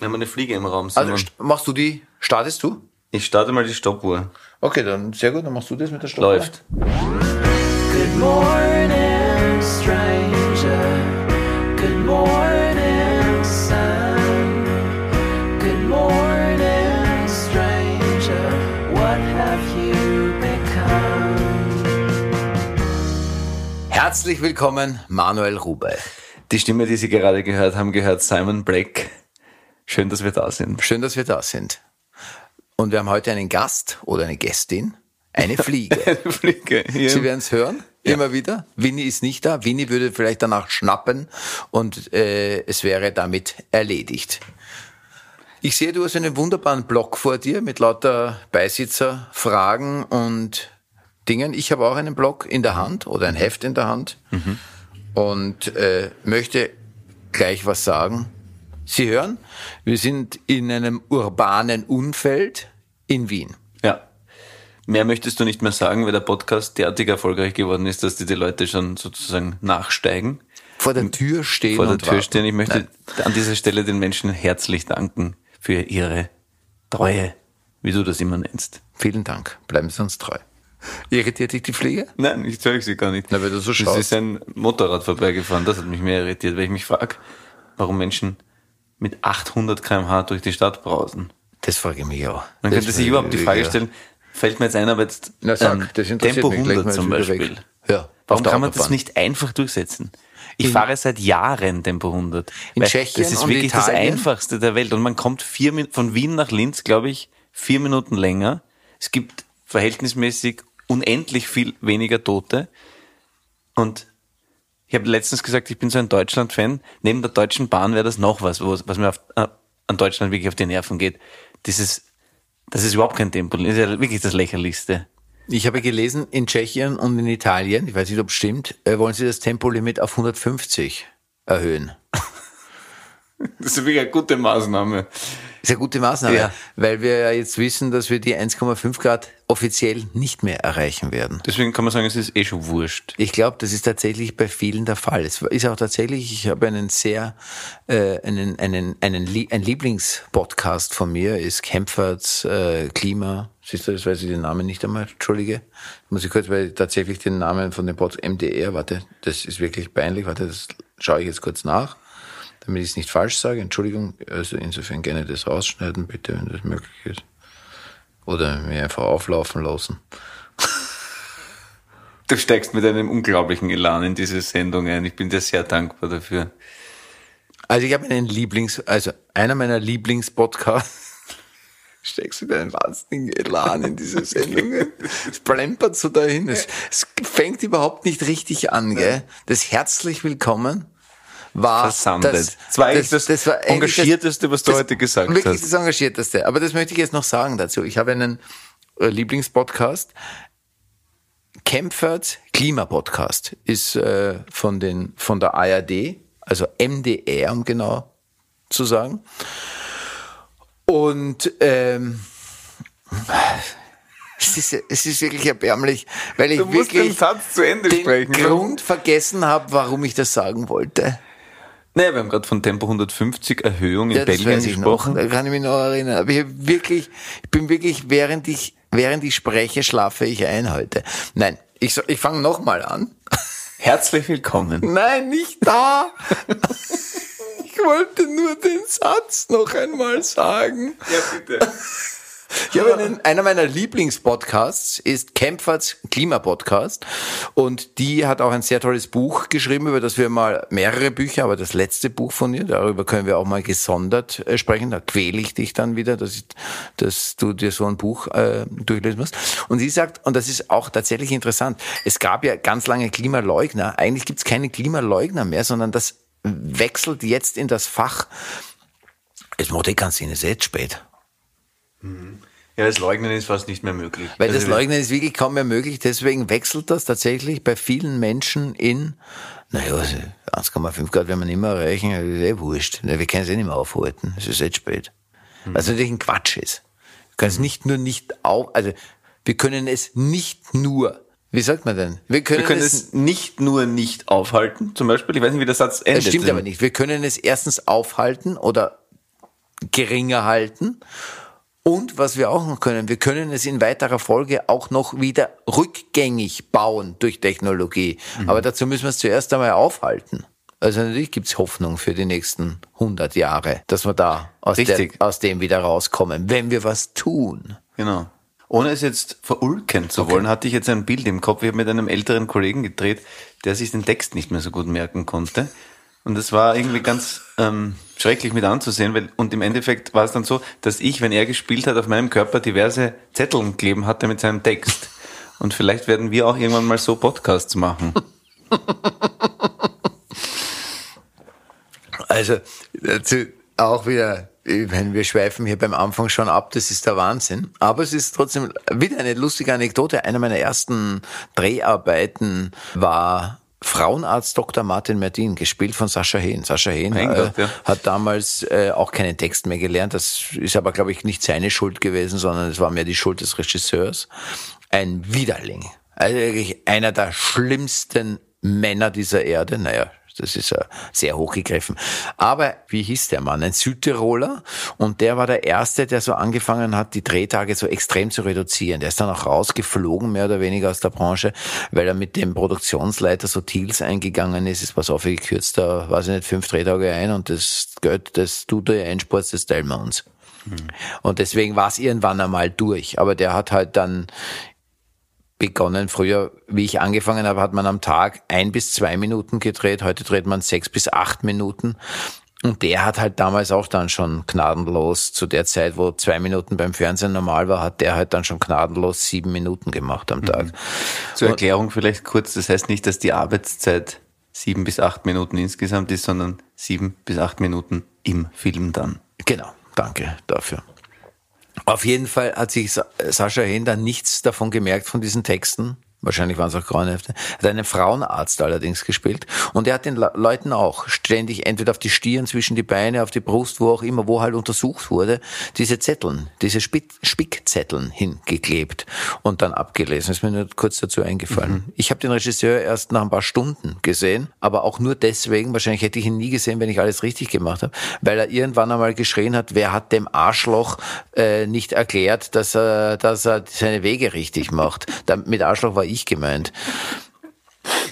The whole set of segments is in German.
Wir haben eine Fliege im Raum. Also st- machst du die, startest du? ich starte mal die Stoppuhr. Okay, dann sehr gut, dann machst du das mit der Stoppuhr. Läuft. Good morning, stranger. Good morning, sun. Good morning, stranger. What have you become? Herzlich willkommen, Manuel Rubey. Die Stimme, die Sie gerade gehört haben, gehört Simon Black. Schön, dass wir da sind. Schön, dass wir da sind. Und wir haben heute einen Gast oder eine Gästin, eine Fliege. Fliege. Hier. Sie werden es hören, immer wieder. Winnie ist nicht da. Winnie würde vielleicht danach schnappen und äh, es wäre damit erledigt. Ich sehe, du hast einen wunderbaren Blog vor dir mit lauter Beisitzer, und Dingen. Ich habe auch einen Blog in der Hand oder ein Heft in der Hand und äh, möchte gleich was sagen. Sie hören, wir sind in einem urbanen Umfeld in Wien. Ja. Mehr möchtest du nicht mehr sagen, weil der Podcast derartig erfolgreich geworden ist, dass die, die Leute schon sozusagen nachsteigen, Vor der Tür stehen vor der Tür warten. stehen. Ich möchte Nein. an dieser Stelle den Menschen herzlich danken für ihre Treue, wie du das immer nennst. Vielen Dank. Bleiben Sie uns treu. Irritiert dich die Fliege? Nein, ich zeige sie gar nicht. Na, weil du so Es schaust. ist ein Motorrad vorbeigefahren, das hat mich mehr irritiert, weil ich mich frage, warum Menschen mit 800 km/h durch die Stadt brausen. Das frage ich mich auch. Man Das könnte sich überhaupt die Frage stellen, fällt mir jetzt ein, aber jetzt Na sag, ähm, das Tempo mich. Gleich 100 mal zum Beispiel. Ja, Warum kann man das nicht einfach durchsetzen? Ich fahre seit Jahren Tempo 100. In Tschechien Das ist wirklich das Italien? einfachste der Welt. Und man kommt vier, von Wien nach Linz, glaube ich, vier Minuten länger. Es gibt verhältnismäßig unendlich viel weniger Tote. Und ich habe letztens gesagt, ich bin so ein Deutschland-Fan. Neben der Deutschen Bahn wäre das noch was, wo- was mir auf, äh, an Deutschland wirklich auf die Nerven geht. Dieses, das ist überhaupt kein Tempo. Das ist ja wirklich das Lächerlichste. Ich habe gelesen, in Tschechien und in Italien, ich weiß nicht, ob es stimmt, äh, wollen sie das Tempolimit auf 150 erhöhen. Das ist wirklich eine gute Maßnahme. Ist eine gute Maßnahme, Ja. weil wir ja jetzt wissen, dass wir die 1,5 Grad offiziell nicht mehr erreichen werden. Deswegen kann man sagen, es ist eh schon wurscht. Ich glaube, das ist tatsächlich bei vielen der Fall. Es ist auch tatsächlich, ich habe einen sehr, äh, einen, einen, einen, ein Lieblingspodcast von mir, ist Kempferts äh, Klima. Siehst du, das weiß ich den Namen nicht einmal, entschuldige. Muss ich kurz, weil tatsächlich den Namen von dem Podcast MDR, warte, das ist wirklich peinlich, warte, das schaue ich jetzt kurz nach, damit ich es nicht falsch sage. Entschuldigung, also insofern gerne das rausschneiden, bitte, wenn das möglich ist. Oder mir einfach auflaufen lassen. Du steigst mit einem unglaublichen Elan in diese Sendung ein. Ich bin dir sehr dankbar dafür. Also ich habe einen Lieblings, also einer meiner Lieblingspodcasts. Steckst du mit einem wahnsinnigen Elan in diese Sendungen? Es plempert so dahin. Es, es fängt überhaupt nicht richtig an, gell? Das herzlich willkommen war Versandet. Das, Das war eigentlich das eigentlich Engagierteste, was du heute gesagt wirklich hast. das Engagierteste. Aber das möchte ich jetzt noch sagen dazu. Ich habe einen äh, Lieblingspodcast. Kempferts Klimapodcast ist äh, von den von der ARD, also MDR, um genau zu sagen. Und ähm, es ist, es ist wirklich erbärmlich, weil ich wirklich den den. Grund vergessen habe, warum ich das sagen wollte. Naja, wir haben gerade von Tempo 150 Erhöhung in Ja, Belgien gesprochen. Noch. Da kann ich mich noch erinnern. Aber ich wirklich, ich bin wirklich, während ich, während ich spreche, schlafe ich ein heute. Nein, ich, so- ich fange nochmal an. Herzlich willkommen. Nein, nicht da. ich wollte nur den Satz noch einmal sagen. Ja, bitte. Ich habe einen, einer meiner Lieblingspodcasts ist Kempferts Klimapodcast und die hat auch ein sehr tolles Buch geschrieben, über das wir mal mehrere Bücher, aber das letzte Buch von ihr, darüber können wir auch mal gesondert äh, sprechen. Da quäle ich dich dann wieder, dass, ich, dass du dir so ein Buch äh, durchlesen musst. Und sie sagt, und das ist auch tatsächlich interessant, es gab ja ganz lange Klimaleugner. Eigentlich gibt es keine Klimaleugner mehr, sondern das wechselt jetzt in das Fach. Es macht eh keinen Sinn, es ist jetzt spät. Ja, das Leugnen ist fast nicht mehr möglich. Weil das Also, Leugnen ist wirklich kaum mehr möglich, deswegen wechselt das tatsächlich bei vielen Menschen in, naja, also 1,5 Grad werden wir nicht mehr erreichen, das ist eh wurscht. Wir können es eh nicht mehr aufhalten, es ist jetzt spät. Was natürlich ein Quatsch ist. Wir können es nicht nur nicht auf, also wir können es nicht nur, wie sagt man denn? Wir können, Wir können es, es nicht nur nicht aufhalten, zum Beispiel. Ich weiß nicht, wie der Satz endet. das stimmt aber nicht. Wir können es erstens aufhalten oder geringer halten. Und was wir auch noch können, wir können es in weiterer Folge auch noch wieder rückgängig bauen durch Technologie. Aber dazu müssen wir es zuerst einmal aufhalten. Also natürlich gibt's Hoffnung für die nächsten 100 Jahre, dass wir da aus, der, aus dem wieder rauskommen, wenn wir was tun. Genau. Ohne es jetzt verulken zu wollen, hatte ich jetzt ein Bild im Kopf. Ich habe mit einem älteren Kollegen gedreht, der sich den Text nicht mehr so gut merken konnte. Und es war irgendwie ganz ähm, schrecklich mit anzusehen, weil und im Endeffekt war es dann so, dass ich, wenn er gespielt hat, auf meinem Körper diverse Zettel kleben hatte mit seinem Text. Und vielleicht werden wir auch irgendwann mal so Podcasts machen. Also auch wieder, meine, wir schweifen hier beim Anfang schon ab, das ist der Wahnsinn. Aber es ist trotzdem wieder eine lustige Anekdote. Eine meiner ersten Dreharbeiten war Frauenarzt Dr. Martin Mertin, gespielt von Sascha Hehn. Sascha Hehn äh, Gott, ja. hat damals äh, auch keinen Text mehr gelernt. Das ist aber, glaube ich, nicht seine Schuld gewesen, sondern es war mehr die Schuld des Regisseurs. Ein Widerling. Also wirklich einer der schlimmsten Männer dieser Erde. Naja, das ist ja sehr hochgegriffen. Aber wie hieß der Mann? Ein Südtiroler. Und der war der Erste, der so angefangen hat, die Drehtage so extrem zu reduzieren. Der ist dann auch rausgeflogen, mehr oder weniger aus der Branche, weil er mit dem Produktionsleiter so Deals eingegangen ist. Es pass auf, ich kürze da, weiß ich nicht, fünf Drehtage ein und das Geld, das du da einsporst, das teilen wir uns. Und deswegen war es irgendwann einmal durch. Aber der hat halt dann begonnen. Früher, wie ich angefangen habe, hat man am Tag ein bis zwei Minuten gedreht. Heute dreht man sechs bis acht Minuten. Und der hat halt damals auch dann schon gnadenlos, zu der Zeit, wo zwei Minuten beim Fernsehen normal war, hat der halt dann schon gnadenlos sieben Minuten gemacht am Tag. Zur Erklärung vielleicht kurz, das heißt nicht, dass die Arbeitszeit sieben bis acht Minuten insgesamt ist, sondern sieben bis acht Minuten im Film dann. Genau, danke dafür. Auf jeden Fall hat sich Sa- Sascha Hehn dann nichts davon gemerkt von diesen Texten. Wahrscheinlich waren es auch Grauenhefte. Hat einen Frauenarzt allerdings gespielt. Und er hat den Le- Leuten auch ständig entweder auf die Stirn, zwischen die Beine, auf die Brust, wo auch immer, wo halt untersucht wurde, diese Zetteln, diese Spick Spickzetteln hingeklebt und dann abgelesen. Ist mir nur kurz dazu eingefallen. Ich habe den Regisseur erst nach ein paar Stunden gesehen, aber auch nur deswegen, wahrscheinlich hätte ich ihn nie gesehen, wenn ich alles richtig gemacht habe, weil er irgendwann einmal geschrien hat, wer hat dem Arschloch äh, nicht erklärt, dass er, dass er seine Wege richtig macht. Da, mit Arschloch war ich gemeint.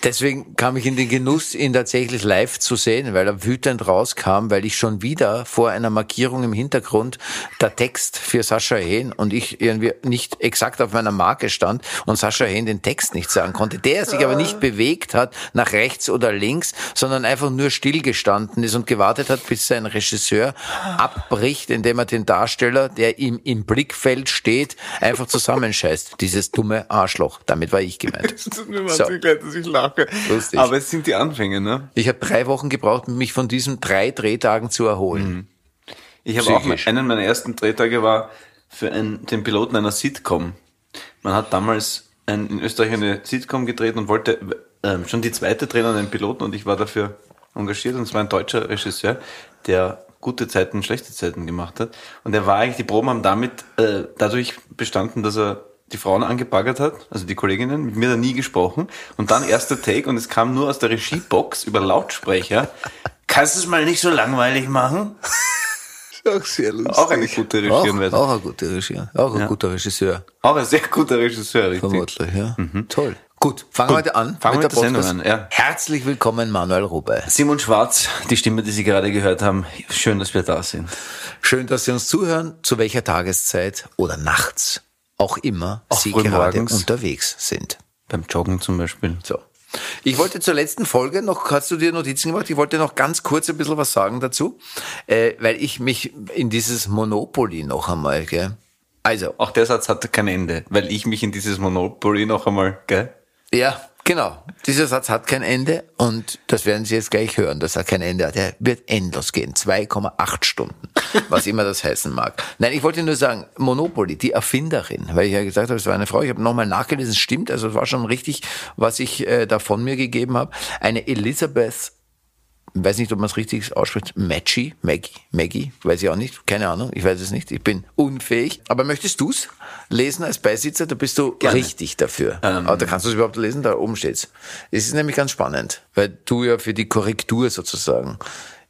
Deswegen kam ich in den Genuss, ihn tatsächlich live zu sehen, weil er wütend rauskam, weil ich schon wieder vor einer Markierung im Hintergrund der Text für Sascha Hehn und ich irgendwie nicht exakt auf meiner Marke stand und Sascha Hehn den Text nicht sagen konnte. Der sich aber nicht bewegt hat nach rechts oder links, sondern einfach nur stillgestanden ist und gewartet hat, bis sein Regisseur abbricht, indem er den Darsteller, der ihm im Blickfeld steht, einfach zusammenscheißt. Dieses dumme Arschloch. Damit war ich gemeint. So. Ich lache. Lustig. Aber es sind die Anfänge, ne? Ich habe drei Wochen gebraucht, mich von diesen drei Drehtagen zu erholen. Ich habe auch einen meiner ersten Drehtage war für einen, den Piloten einer Sitcom. Man hat damals ein, in Österreich eine Sitcom gedreht und wollte ähm, schon die zweite drehen an einen Piloten und ich war dafür engagiert und es war ein deutscher Regisseur, der gute Zeiten, schlechte Zeiten gemacht hat. Und er war eigentlich, die Proben haben damit äh, dadurch bestanden, dass er die Frauen angebaggert hat, also die Kolleginnen, mit mir da nie gesprochen. Und dann erster Take und es kam nur aus der Regiebox über Lautsprecher. Kannst du es mal nicht so langweilig machen? Auch sehr lustig. Auch eine gute Auch, Regierenweise. auch ein guter Regisseur. Auch ein Ja. guter Regisseur. Auch ein sehr guter Regisseur, richtig. Vermutlich, ja. Toll. Gut, fangen wir heute an. Fangen wir der mit der Sendung Podcast. an, ja. Herzlich willkommen, Manuel Rube. Simon Schwarz, die Stimme, die Sie gerade gehört haben. Schön, dass wir da sind. Schön, dass Sie uns zuhören, zu welcher Tageszeit oder nachts auch immer Auch Sie gerade unterwegs sind. Beim Joggen zum Beispiel. So. Ich wollte zur letzten Folge noch, hast du dir Notizen gemacht? Ich wollte noch ganz kurz ein bisschen was sagen dazu, äh, weil ich mich in dieses Monopoly noch einmal, gell? Also, Auch der Satz hat kein Ende, weil ich mich in dieses Monopoly noch einmal, gell? ja, genau. Dieser Satz hat kein Ende und das werden Sie jetzt gleich hören, dass er kein Ende hat. Er wird endlos gehen. 2,8 Stunden. Was immer das heißen mag. Nein, ich wollte nur sagen, Monopoly, die Erfinderin, weil ich ja gesagt habe, es war eine Frau. Ich habe nochmal nachgelesen, es stimmt, also es war schon richtig, was ich äh, da von mir gegeben habe. Eine Elizabeth weiß nicht, ob man es richtig ausspricht, Maggie, Maggie, Maggie, weiß ich auch nicht, keine Ahnung, ich weiß es nicht, ich bin unfähig. Aber möchtest du's lesen als Beisitzer? Da bist du Gerne. richtig dafür. Ähm. Aber da kannst du es überhaupt lesen, da oben steht's. Es ist nämlich ganz spannend, weil du ja für die Korrektur sozusagen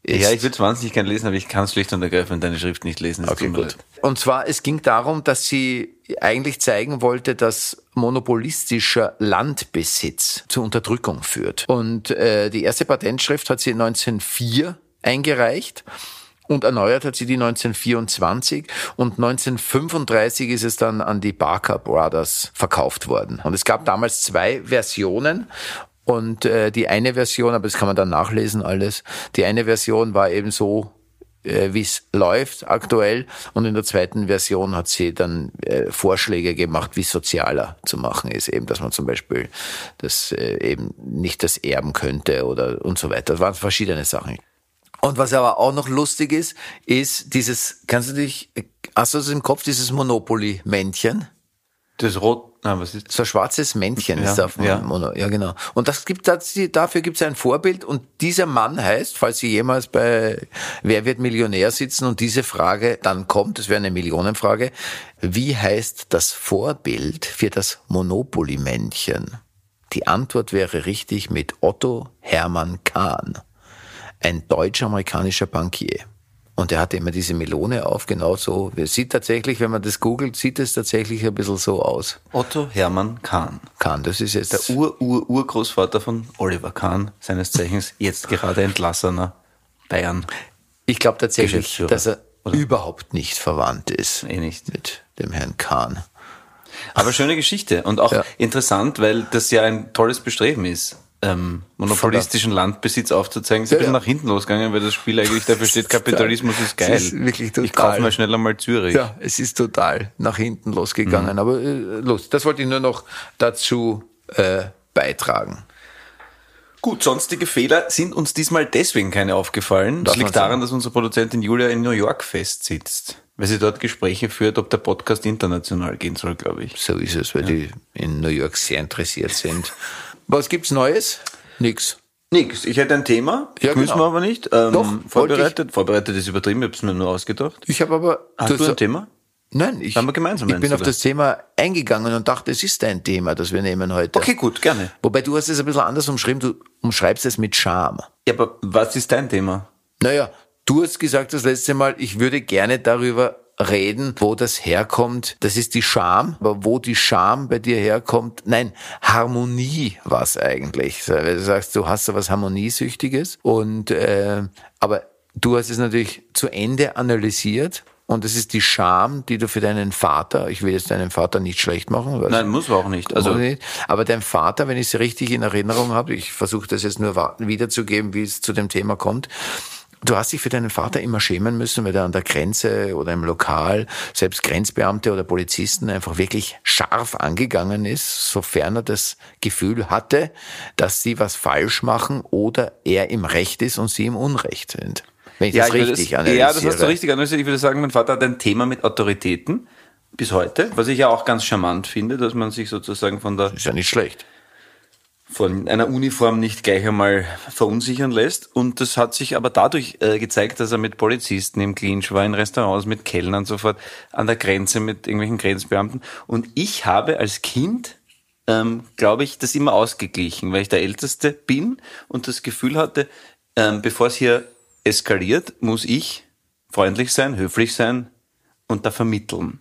ist. Ja, ich würde es wahnsinnig gerne lesen, aber ich kann es schlicht und ergreifend deine Schrift nicht lesen. Es Okay, gut. leid. Und zwar, es ging darum, dass sie eigentlich zeigen wollte, dass monopolistischer Landbesitz zur Unterdrückung führt. Und äh, die erste Patentschrift hat sie 1904 eingereicht. Und erneuert hat sie die 1924 und 1935 ist es dann an die Barker Brothers verkauft worden. Und es gab damals zwei Versionen und äh, die eine Version, aber das kann man dann nachlesen alles, die eine Version war eben so äh, wie es läuft aktuell. Und in der zweiten Version hat sie dann äh, Vorschläge gemacht, wie sozialer zu machen ist. Eben, dass man zum Beispiel das äh, eben nicht das erben könnte oder und so weiter. Das waren verschiedene Sachen. Und was aber auch noch lustig ist, ist dieses, kannst du dich, hast du das im Kopf, dieses Monopoly-Männchen? Das Rot, na, was ist So ein schwarzes Männchen Ja, ist auf dem ja. Mono. Ja, genau. Und das gibt dafür gibt es ein Vorbild und dieser Mann heißt, falls Sie jemals bei Wer wird Millionär sitzen und diese Frage dann kommt, das wäre eine Millionenfrage, wie heißt das Vorbild für das Monopoly-Männchen? Die Antwort wäre richtig mit Otto Hermann Kahn, ein deutsch-amerikanischer Bankier. Und er hatte immer diese Melone auf, genau so. Es sieht tatsächlich, wenn man das googelt, sieht es tatsächlich ein bisschen so aus. Otto Hermann Kahn. Kahn, das ist jetzt Der Ur-Ur-Urgroßvater von Oliver Kahn, seines Zeichens jetzt gerade entlassener Bayern. Ich glaube tatsächlich, dass er oder? überhaupt nicht verwandt ist Eh nicht. mit dem Herrn Kahn. Aber schöne Geschichte und auch Ja. interessant, weil das ja ein tolles Bestreben ist, ähm, monopolistischen Landbesitz aufzuzeigen. Ist ein Ja, bisschen ja. nach hinten losgegangen, weil das Spiel eigentlich dafür steht, Kapitalismus ist geil. Das ist wirklich Ich total. kaufe mal schnell einmal Zürich. Ja, es ist total nach hinten losgegangen. Mhm. Aber äh, los, das wollte ich nur noch dazu äh, beitragen. Gut, sonstige Fehler sind uns diesmal deswegen keine aufgefallen. Das man liegt daran, dass unsere Produzentin Julia in New York festsitzt, weil sie dort Gespräche führt, ob der Podcast international gehen soll, glaube ich. So ist es, weil die in New York sehr interessiert sind. Was gibt's Neues? Nix. Nix, ich hätte ein Thema, Ja, müssen genau. wir aber nicht. Ähm, Doch, vorbereitet. Vorbereitet ist übertrieben, ich habe es mir nur ausgedacht. Ich habe aber. Hast du hast- ein Thema? Nein, ich, Haben wir gemeinsam ich bin auf das Thema eingegangen und dachte, es ist ein Thema, das wir nehmen heute. Okay, gut, gerne. Wobei du hast es ein bisschen anders umschrieben, du umschreibst es mit Scham. Ja, aber was ist dein Thema? Naja, du hast gesagt das letzte Mal, ich würde gerne darüber reden, wo das herkommt. Das ist die Scham, aber wo die Scham bei dir herkommt, nein, Harmonie war's eigentlich. Weil du sagst, du hast so was Harmoniesüchtiges und äh, aber du hast es natürlich zu Ende analysiert. Und das ist die Scham, die du für deinen Vater, ich will jetzt deinen Vater nicht schlecht machen. Nein, muss man auch nicht. Also, nicht. Aber dein Vater, wenn ich es richtig in Erinnerung habe, ich versuche das jetzt nur wiederzugeben, wie es zu dem Thema kommt. Du hast dich für deinen Vater immer schämen müssen, weil er an der Grenze oder im Lokal, selbst Grenzbeamte oder Polizisten einfach wirklich scharf angegangen ist, sofern er das Gefühl hatte, dass sie was falsch machen oder er im Recht ist und sie im Unrecht sind. Wenn ich ja, das ich richtig das, analysiere. ja, das hast du richtig analysiert. Ich würde sagen, mein Vater hat ein Thema mit Autoritäten bis heute, was ich ja auch ganz charmant finde, dass man sich sozusagen von der Ist ja nicht schlecht. Von einer Uniform nicht gleich einmal verunsichern lässt. Und das hat sich aber dadurch äh, gezeigt, dass er mit Polizisten im Clinch war, in Restaurants mit Kellnern sofort, an der Grenze mit irgendwelchen Grenzbeamten. Und ich habe als Kind, ähm, glaube ich, das immer ausgeglichen, weil ich der Älteste bin und das Gefühl hatte, ähm, bevor es hier eskaliert, muss ich freundlich sein, höflich sein und da vermitteln.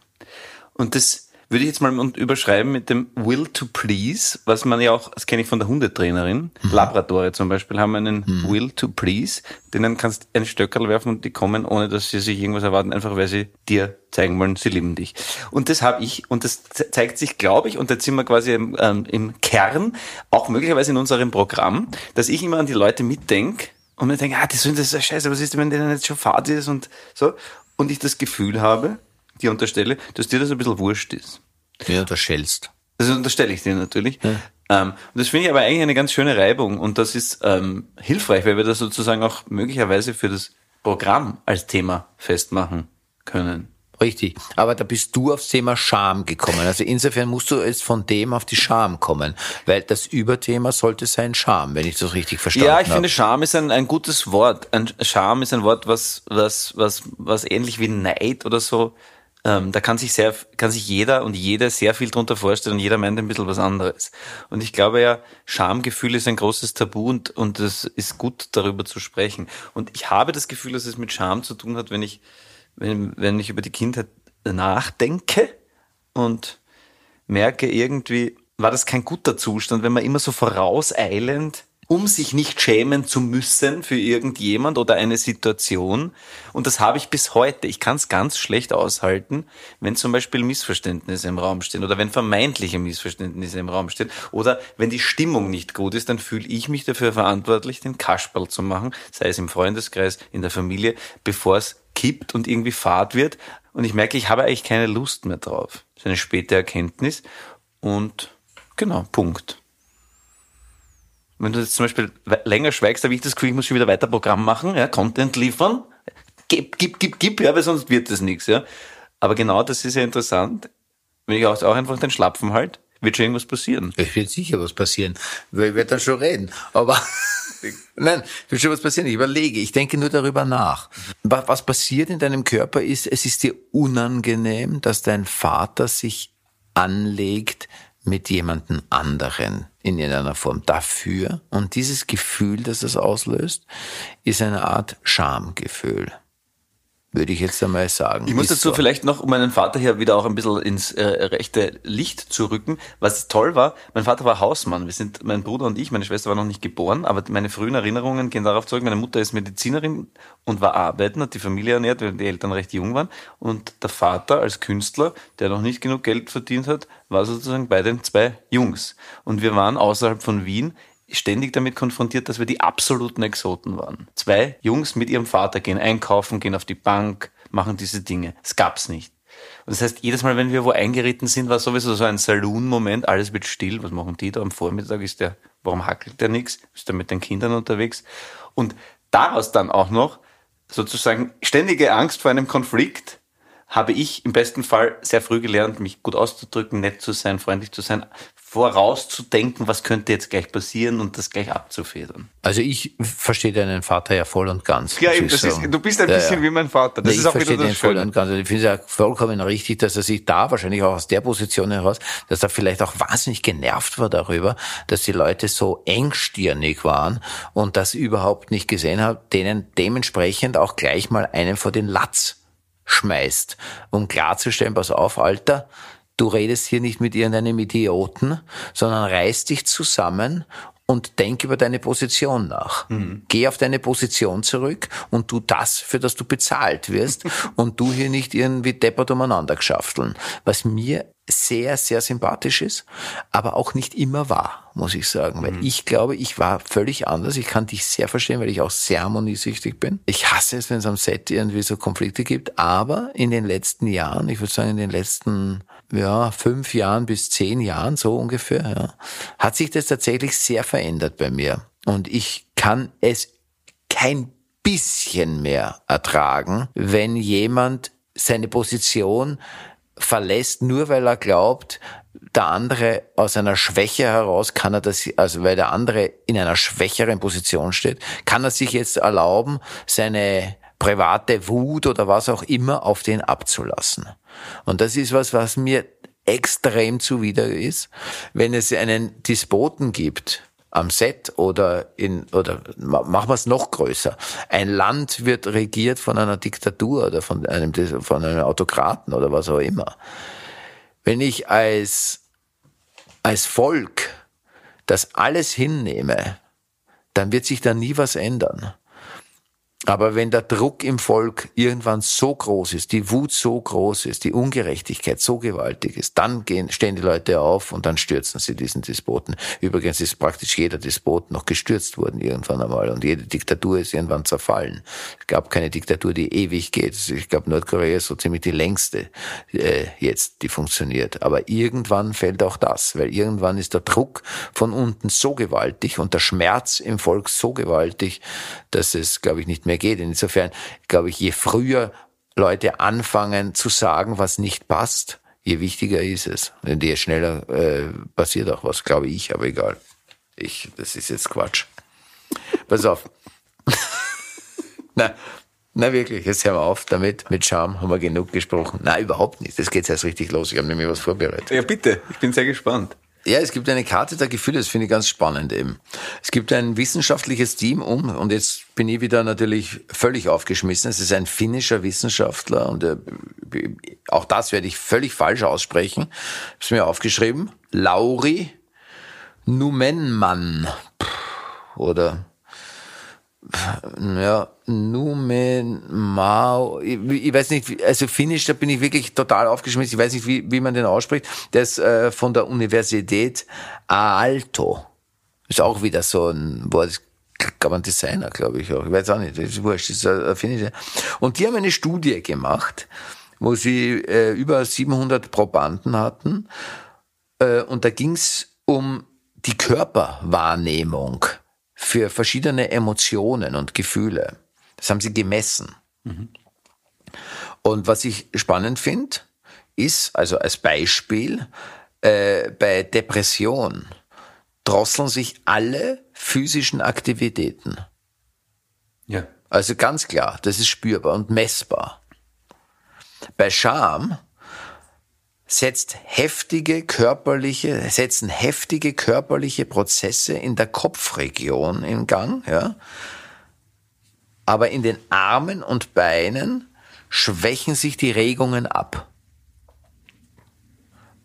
Und das würde ich jetzt mal überschreiben mit dem Will to Please, was man ja auch, das kenne ich von der Hundetrainerin, Labradore zum Beispiel haben einen Will to Please, denen kannst du einen Stöckerl werfen und die kommen, ohne dass sie sich irgendwas erwarten, einfach weil sie dir zeigen wollen, sie lieben dich. Und das habe ich, und das ze- zeigt sich, glaube ich, und jetzt sind wir quasi im, ähm, im Kern, auch möglicherweise in unserem Programm, dass ich immer an die Leute mitdenke und mir denke, ah, die sind das ist ja scheiße, was ist denn, wenn denen jetzt schon Fahrt ist und so. Und ich das Gefühl habe, dir unterstelle, dass dir das ein bisschen wurscht ist. Ja, du schellst. Das unterstelle ich dir natürlich. Ähm, und das finde ich aber eigentlich eine ganz schöne Reibung und das ist ähm, hilfreich, weil wir das sozusagen auch möglicherweise für das Programm als Thema festmachen können. Richtig. Aber da bist du aufs Thema Scham gekommen. Also insofern musst du jetzt von dem auf die Scham kommen. Weil das Überthema sollte sein Scham, wenn ich das richtig verstanden Ja, habe. ich finde, Scham ist ein, ein gutes Wort. Ein Scham ist ein Wort, was, was, was, was ähnlich wie Neid oder so ähm, da kann sich sehr, kann sich jeder und jede sehr viel drunter vorstellen und jeder meint ein bisschen was anderes. Und ich glaube ja, Schamgefühl ist ein großes Tabu und, und es ist gut, darüber zu sprechen. Und ich habe das Gefühl, dass es mit Scham zu tun hat, wenn ich, wenn, wenn ich über die Kindheit nachdenke und merke irgendwie, war das kein guter Zustand, wenn man immer so vorauseilend um sich nicht schämen zu müssen für irgendjemand oder eine Situation. Und das habe ich bis heute. Ich kann es ganz schlecht aushalten, wenn zum Beispiel Missverständnisse im Raum stehen oder wenn vermeintliche Missverständnisse im Raum stehen oder wenn die Stimmung nicht gut ist, dann fühle ich mich dafür verantwortlich, den Kasperl zu machen, sei es im Freundeskreis, in der Familie, bevor es kippt und irgendwie fad wird. Und ich merke, ich habe eigentlich keine Lust mehr drauf. Das ist eine späte Erkenntnis. Und genau, Punkt. Wenn du jetzt zum Beispiel länger schweigst, habe ich das Gefühl, ich muss schon wieder weiter Programm machen, ja, Content liefern, gib, gib, gib, gib, ja, weil sonst wird das nichts, ja. Aber genau das ist ja interessant. Wenn ich auch, einfach den Schlapfen halt, wird schon irgendwas passieren. Es wird sicher was passieren, weil ich werde dann schon reden. Aber nein, wird schon was passieren. Ich überlege, ich denke nur darüber nach. Wa- Was passiert in deinem Körper ist, es ist dir unangenehm, dass dein Vater sich anlegt mit jemandem anderen in irgendeiner Form dafür. Und dieses Gefühl, das das auslöst, ist eine Art Schamgefühl. Würde ich jetzt einmal sagen. Ich muss dazu so. vielleicht noch, um meinen Vater hier wieder auch ein bisschen ins äh, rechte Licht zu rücken. Was toll war, mein Vater war Hausmann. Wir sind, mein Bruder und ich, meine Schwester war noch nicht geboren, aber meine frühen Erinnerungen gehen darauf zurück. Meine Mutter ist Medizinerin und war arbeiten, hat die Familie ernährt, weil die Eltern recht jung waren. Und der Vater als Künstler, der noch nicht genug Geld verdient hat, war sozusagen bei den zwei Jungs. Und wir waren außerhalb von Wien ständig damit konfrontiert, dass wir die absoluten Exoten waren. Zwei Jungs mit ihrem Vater gehen einkaufen, gehen auf die Bank, machen diese Dinge. Es gab's nicht. Und das heißt, jedes Mal, wenn wir wo eingeritten sind, war sowieso so ein Saloon-Moment, alles wird still, was machen die da am Vormittag? Ist der, warum hackelt der nix? Ist der mit den Kindern unterwegs? Und daraus dann auch noch sozusagen ständige Angst vor einem Konflikt, habe ich im besten Fall sehr früh gelernt, mich gut auszudrücken, nett zu sein, freundlich zu sein, vorauszudenken, was könnte jetzt gleich passieren und das gleich abzufedern. Also ich verstehe deinen Vater ja voll und ganz. Ja, eben, das ist, du bist ein Ja, bisschen ja. wie mein Vater. Das Nee, ist ich auch wieder verstehe den das voll Schöne. und ganz. Ich finde es ja vollkommen richtig, dass er sich da wahrscheinlich auch aus der Position heraus, dass er vielleicht auch wahnsinnig genervt war darüber, dass die Leute so engstirnig waren und das überhaupt nicht gesehen hat, denen dementsprechend auch gleich mal einen vor den Latz schmeißt, um klarzustellen, pass auf, Alter, du redest hier nicht mit irgendeinem Idioten, sondern reiß dich zusammen und denk über deine Position nach. Geh auf deine Position zurück und tu das, für das du bezahlt wirst und du hier nicht irgendwie deppert umeinander geschafteln. Was mir sehr, sehr sympathisch ist, aber auch nicht immer war, muss ich sagen. Weil ich glaube, ich war völlig anders. Ich kann dich sehr verstehen, weil ich auch sehr harmoniesüchtig bin. Ich hasse es, wenn es am Set irgendwie so Konflikte gibt, aber in den letzten Jahren, ich würde sagen in den letzten ja, fünf Jahren bis zehn Jahren, so ungefähr, ja, hat sich das tatsächlich sehr verändert bei mir. Und ich kann es kein bisschen mehr ertragen, wenn jemand seine Position verlässt, nur weil er glaubt, der andere aus einer Schwäche heraus kann er das, also weil der andere in einer schwächeren Position steht, kann er sich jetzt erlauben, seine private Wut oder was auch immer auf den abzulassen. Und das ist was, was mir extrem zuwider ist, wenn es einen Despoten gibt, am Set oder in oder ma- machen wir es noch größer. Ein Land wird regiert von einer Diktatur oder von einem von einem Autokraten oder was auch immer. Wenn ich als als Volk das alles hinnehme, dann wird sich da nie was ändern. Aber wenn der Druck im Volk irgendwann so groß ist, die Wut so groß ist, die Ungerechtigkeit so gewaltig ist, dann gehen, stehen die Leute auf und dann stürzen sie diesen Despoten. Übrigens ist praktisch jeder Despot noch gestürzt worden irgendwann einmal und jede Diktatur ist irgendwann zerfallen. Es gab keine Diktatur, die ewig geht. Ich glaube, Nordkorea ist so ziemlich die längste äh, jetzt, die funktioniert. Aber irgendwann fällt auch das, weil irgendwann ist der Druck von unten so gewaltig und der Schmerz im Volk so gewaltig, dass es, glaube ich, nicht mehr geht. Insofern, glaube ich, je früher Leute anfangen zu sagen, was nicht passt, je wichtiger ist es. Und je schneller äh, passiert auch was, glaube ich, aber egal. Ich, das ist jetzt Quatsch. Pass auf. Na, Na wirklich, jetzt hören wir auf damit. Mit Charme haben wir genug gesprochen. Nein, überhaupt nicht. Das geht erst richtig los. Ich habe nämlich was vorbereitet. Ja, bitte. Ich bin sehr gespannt. Ja, es gibt eine Karte der Gefühle, das finde ich ganz spannend eben. Es gibt ein wissenschaftliches Team um, und jetzt bin ich wieder natürlich völlig aufgeschmissen. Es ist ein finnischer Wissenschaftler und äh, auch das werde ich völlig falsch aussprechen. Ich habe es mir aufgeschrieben. Lauri Numenman. Oder ja, Numen Mao, ich, ich weiß nicht, also Finnisch, da bin ich wirklich total aufgeschmissen. Ich weiß nicht, wie, wie man den ausspricht. Der ist äh, von der Universität Aalto. Ist auch wieder so ein Wort, kann man Designer, glaube ich auch. Ich weiß auch nicht, das ist wurscht, das ist ein Finnischer. Und die haben eine Studie gemacht, wo sie äh, über 700 Probanden hatten. Äh, und da ging's um die Körperwahrnehmung für verschiedene Emotionen und Gefühle. Das haben sie gemessen. Und was ich spannend finde, ist, also als Beispiel, äh, bei Depression drosseln sich alle physischen Aktivitäten. Ja. Also ganz klar, das ist spürbar und messbar. Bei Scham setzt heftige körperliche, setzen heftige körperliche Prozesse in der Kopfregion in Gang, ja. Aber in den Armen und Beinen schwächen sich die Regungen ab.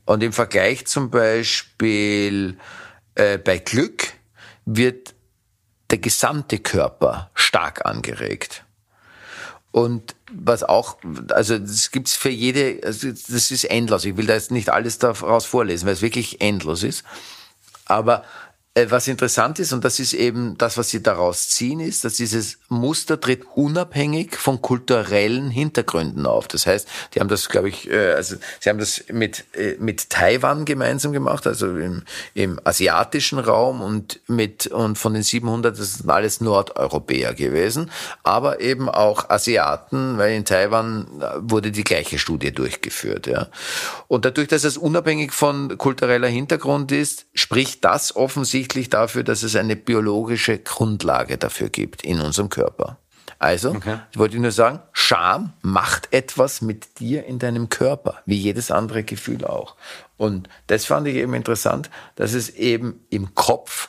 Und im Vergleich zum Beispiel äh, bei Glück wird der gesamte Körper stark angeregt. Und was auch, also das gibt's für jede, also das ist endlos. Ich will da jetzt nicht alles daraus vorlesen, weil es wirklich endlos ist. Aber was interessant ist, und das ist eben das, was sie daraus ziehen, ist, dass dieses Muster tritt unabhängig von kulturellen Hintergründen auf. Das heißt, die haben das, glaube ich, äh, also sie haben das mit, äh, mit Taiwan gemeinsam gemacht, also im, im asiatischen Raum und mit, und von den 700, das sind alles Nordeuropäer gewesen, aber eben auch Asiaten, weil in Taiwan äh, wurde die gleiche Studie durchgeführt, ja. Und dadurch, dass es unabhängig von kultureller Hintergrund ist, spricht das offensichtlich dafür, dass es eine biologische Grundlage dafür gibt in unserem Körper. Also, ich wollte nur sagen, Scham macht etwas mit dir in deinem Körper, wie jedes andere Gefühl auch. Und das fand ich eben interessant, dass es eben im Kopf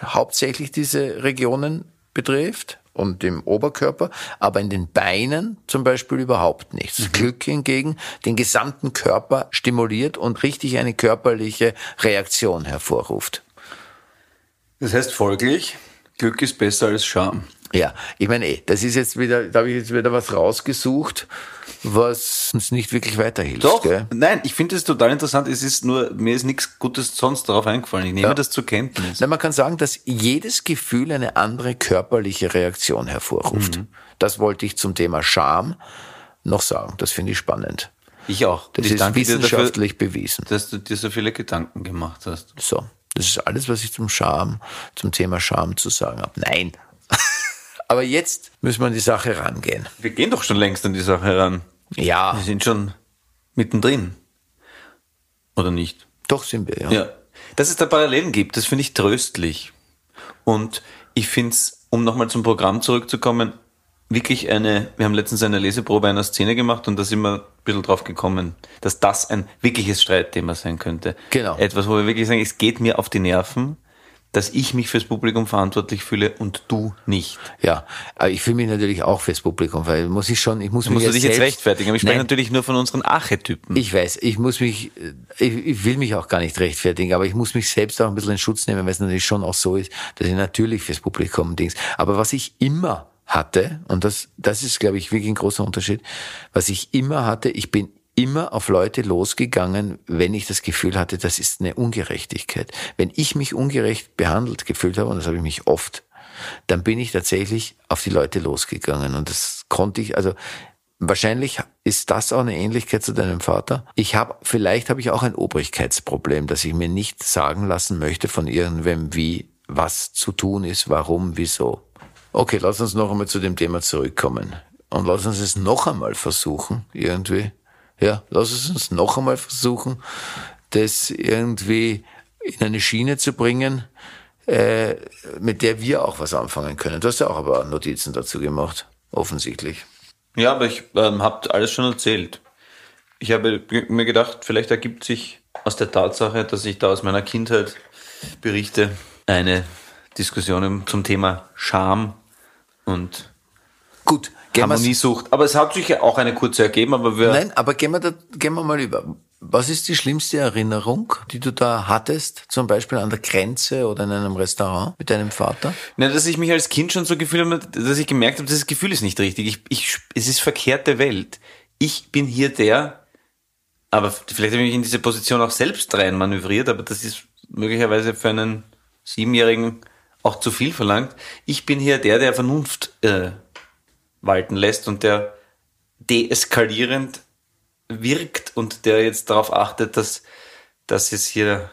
hauptsächlich diese Regionen betrifft und im Oberkörper, aber in den Beinen zum Beispiel überhaupt nichts. Glück hingegen den gesamten Körper stimuliert und richtig eine körperliche Reaktion hervorruft. Das heißt folglich, Glück ist besser als Scham. Ja, ich meine, eh, das ist jetzt wieder, da habe ich jetzt wieder was rausgesucht, was uns nicht wirklich weiterhilft. Doch, Gell? nein, ich finde es total interessant. Es ist nur, mir ist nichts Gutes sonst darauf eingefallen. Ich nehme Ja. das zur Kenntnis. Na, man kann sagen, dass jedes Gefühl eine andere körperliche Reaktion hervorruft. Das wollte ich zum Thema Scham noch sagen. Das finde ich spannend. Ich auch. Das ich ist dir dafür, wissenschaftlich bewiesen. dass du dir so viele Gedanken gemacht hast. So, das ist alles, was ich zum Scham, zum Thema Scham zu sagen habe. Nein. Aber jetzt müssen wir an die Sache rangehen. Wir gehen doch schon längst an die Sache heran. Ja, Wir sind schon mittendrin. Oder nicht? doch sind wir, ja. Ja. Dass es da Parallelen gibt, das finde ich tröstlich. Und ich finde es, um nochmal zum Programm zurückzukommen, wirklich eine, wir haben letztens eine Leseprobe einer Szene gemacht und da sind wir ein bisschen drauf gekommen, dass das ein wirkliches Streitthema sein könnte. Genau. Etwas, wo wir wirklich sagen, es geht mir auf die Nerven, dass ich mich fürs Publikum verantwortlich fühle und du nicht. Ja, aber ich fühle mich natürlich auch fürs Publikum, weil muss ich schon, ich muss Du mich musst du dich jetzt rechtfertigen, aber ich spreche natürlich nur von unseren Archetypen. Ich weiß, ich muss mich, ich, ich will mich auch gar nicht rechtfertigen, aber ich muss mich selbst auch ein bisschen in Schutz nehmen, weil es natürlich schon auch so ist, dass ich natürlich fürs Publikum Dings. Aber was ich immer hatte, und das, das ist, glaube ich, wirklich ein großer Unterschied, was ich immer hatte, ich bin immer auf Leute losgegangen, wenn ich das Gefühl hatte, das ist eine Ungerechtigkeit. Wenn ich mich ungerecht behandelt gefühlt habe, und das habe ich mich oft, dann bin ich tatsächlich auf die Leute losgegangen. Und das konnte ich, also wahrscheinlich ist das auch eine Ähnlichkeit zu deinem Vater. Ich habe, vielleicht habe ich auch ein Obrigkeitsproblem, dass ich mir nicht sagen lassen möchte von irgendwem, wie was zu tun ist, warum, wieso. Okay, lass uns noch einmal zu dem Thema zurückkommen. Und lass uns es noch einmal versuchen, irgendwie. Ja, lass es uns noch einmal versuchen, das irgendwie in eine Schiene zu bringen, äh, mit der wir auch was anfangen können. Du hast ja auch aber Notizen dazu gemacht. offensichtlich. Ja, aber ich ähm, habe alles schon erzählt. Ich habe mir gedacht, vielleicht ergibt sich aus der Tatsache, dass ich da aus meiner Kindheit berichte, eine Diskussion zum Thema Scham und Gut, gehen wir's- Harmoniesucht. Aber es hat sich ja auch eine kurze ergeben, aber wir. Nein, aber gehen wir, da, gehen wir mal über. Was ist die schlimmste Erinnerung, die du da hattest? Zum Beispiel an der Grenze oder in einem Restaurant mit deinem Vater? Na, dass ich mich als Kind schon so gefühlt habe, dass ich gemerkt habe, das Gefühl ist nicht richtig. Ich, ich, es ist verkehrte Welt. Ich bin hier der, aber vielleicht habe ich mich in diese Position auch selbst rein manövriert, aber das ist möglicherweise für einen Siebenjährigen auch zu viel verlangt. Ich bin hier der, der Vernunft äh, walten lässt und der deeskalierend wirkt und der jetzt darauf achtet, dass, dass es hier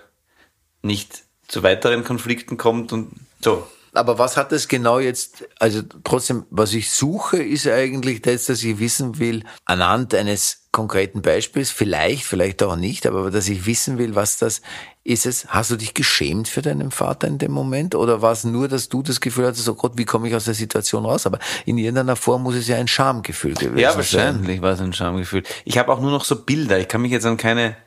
nicht zu weiteren Konflikten kommt und so. Aber was hat das genau jetzt, also trotzdem, was ich suche, ist eigentlich das, dass ich wissen will, anhand eines konkreten Beispiels, vielleicht, vielleicht auch nicht, aber dass ich wissen will, was das ist es, hast du dich geschämt für deinen Vater in dem Moment? Oder war es nur, dass du das Gefühl hattest, oh Gott, wie komme ich aus der Situation raus? Aber in irgendeiner Form muss es ja ein Schamgefühl gewesen Ja, sein. wahrscheinlich war es ein Schamgefühl. Ich habe auch nur noch so Bilder. Ich kann mich jetzt an keine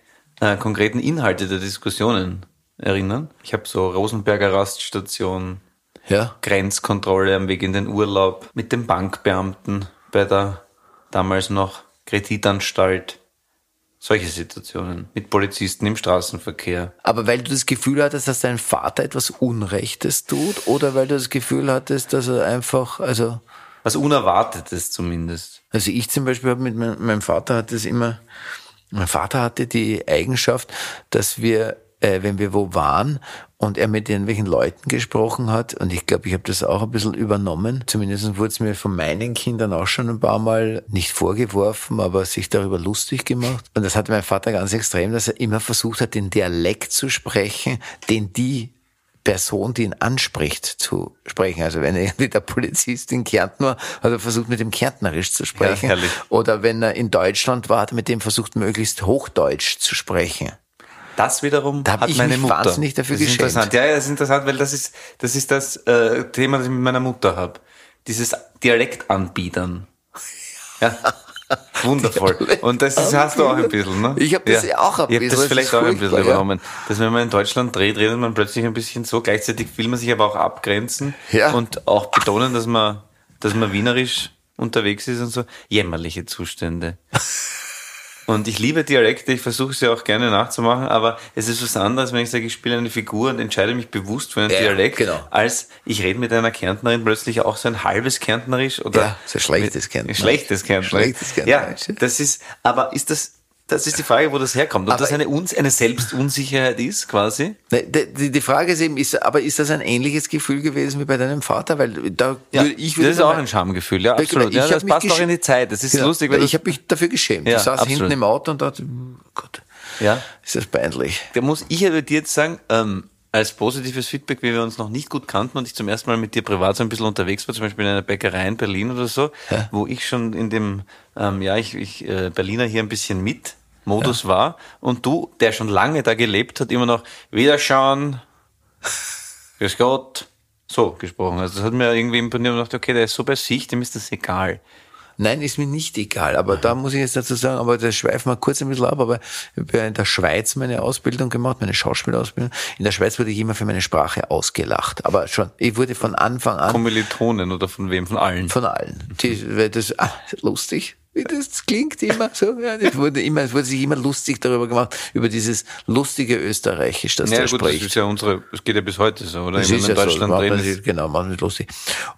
äh, konkreten Inhalte der Diskussionen erinnern. Ich habe so Rosenberger Raststation, Ja. Grenzkontrolle am Weg in den Urlaub mit dem Bankbeamten bei der damals noch Kreditanstalt. Solche Situationen mit Polizisten im Straßenverkehr. Aber weil du das Gefühl hattest, dass dein Vater etwas Unrechtes tut? Oder weil du das Gefühl hattest, dass er einfach, also, Was Unerwartetes zumindest. Also ich zum Beispiel habe mit meinem, meinem Vater hat das immer, mein Vater hatte die Eigenschaft, dass wir, äh, wenn wir wo waren und er mit irgendwelchen Leuten gesprochen hat, und ich glaube, ich habe das auch ein bisschen übernommen, zumindest wurde es mir von meinen Kindern auch schon ein paar Mal nicht vorgeworfen, aber sich darüber lustig gemacht. Und das hatte mein Vater ganz extrem, dass er immer versucht hat, den Dialekt zu sprechen, den die Person, die ihn anspricht, zu sprechen. Also wenn irgendwie der Polizist in Kärnten war, hat er versucht, mit dem Kärntnerisch zu sprechen. Ja. Oder wenn er in Deutschland war, hat er mit dem versucht, möglichst Hochdeutsch zu sprechen. Das wiederum Da hat ich meine mich Mutter. wahnsinnig dafür das ist geschämt. interessant. Ja, ja, das ist interessant, weil das ist das ist das äh, Thema, das ich mit meiner Mutter habe. Dieses Dialektanbietern. Ja. Wundervoll. Und das ist, hast du auch ein bisschen, ne? Ich hab das ja auch ein Ich hab bisschen, das das vielleicht ist auch ein bisschen ja. übernommen. Dass wenn man in Deutschland dreht, redet man plötzlich ein bisschen so. Gleichzeitig will man sich aber auch abgrenzen Ja. und auch betonen, dass man, dass man wienerisch unterwegs ist und so. Jämmerliche Zustände. Und ich liebe Dialekte, ich versuche sie auch gerne nachzumachen, aber es ist was anderes, wenn ich sage, ich spiele eine Figur und entscheide mich bewusst für einen Ja, Dialekt, genau. als ich rede mit einer Kärntnerin plötzlich auch so ein halbes Kärntnerisch oder Ja, so schlechtes Kärntnerisch. Schlechtes Kärntnerisch. Schlechtes Kärntnerisch. Ja, das ist, aber ist das, das ist die Frage, wo das herkommt. Ob das eine, Uns eine Selbstunsicherheit ist, quasi? Ne, Die, die- Frage ist eben, ist, aber ist das ein ähnliches Gefühl gewesen wie bei deinem Vater? Weil da würde ich würde das ist auch ein Schamgefühl, ja, absolut. ich Ja, das passt auch in die Zeit. Das ist Genau, lustig, weil ich habe mich dafür geschämt. Ja, ich saß absolut. hinten im Auto und dachte, "Hm, Gott, ja. ist das peinlich. Da muss ich aber dir jetzt sagen, ähm, als positives Feedback, wie wir uns noch nicht gut kannten und ich zum ersten Mal mit dir privat so ein bisschen unterwegs war, zum Beispiel in einer Bäckerei in Berlin oder so, Ja. wo ich schon in dem, ähm, ja, ich, ich äh, Berliner hier ein bisschen mit Modus war und du, der schon lange da gelebt hat, immer noch Wiederschauen, Grüß Gott, so gesprochen. Also das hat mir irgendwie imponiert und dachte, okay, der ist so bei sich, dem ist das egal. Nein, ist mir nicht egal. Aber da muss ich jetzt dazu sagen, aber das schweifen wir kurz ein bisschen ab, aber ich habe ja in der Schweiz meine Ausbildung gemacht, meine Schauspielausbildung. In der Schweiz wurde ich immer für meine Sprache ausgelacht. Aber schon, ich wurde von Anfang an Kommilitonen oder von wem? Von allen. von allen. Die, das, ah, lustig. Das klingt immer so. Ja, es wurde immer, es wurde sich immer lustig darüber gemacht, über dieses lustige Österreichisch, das Ja der gut, das spricht. ist ja unsere, es geht ja bis heute so, oder? Das Wenn ist in ja Deutschland so, drin ist. genau, machen sich lustig.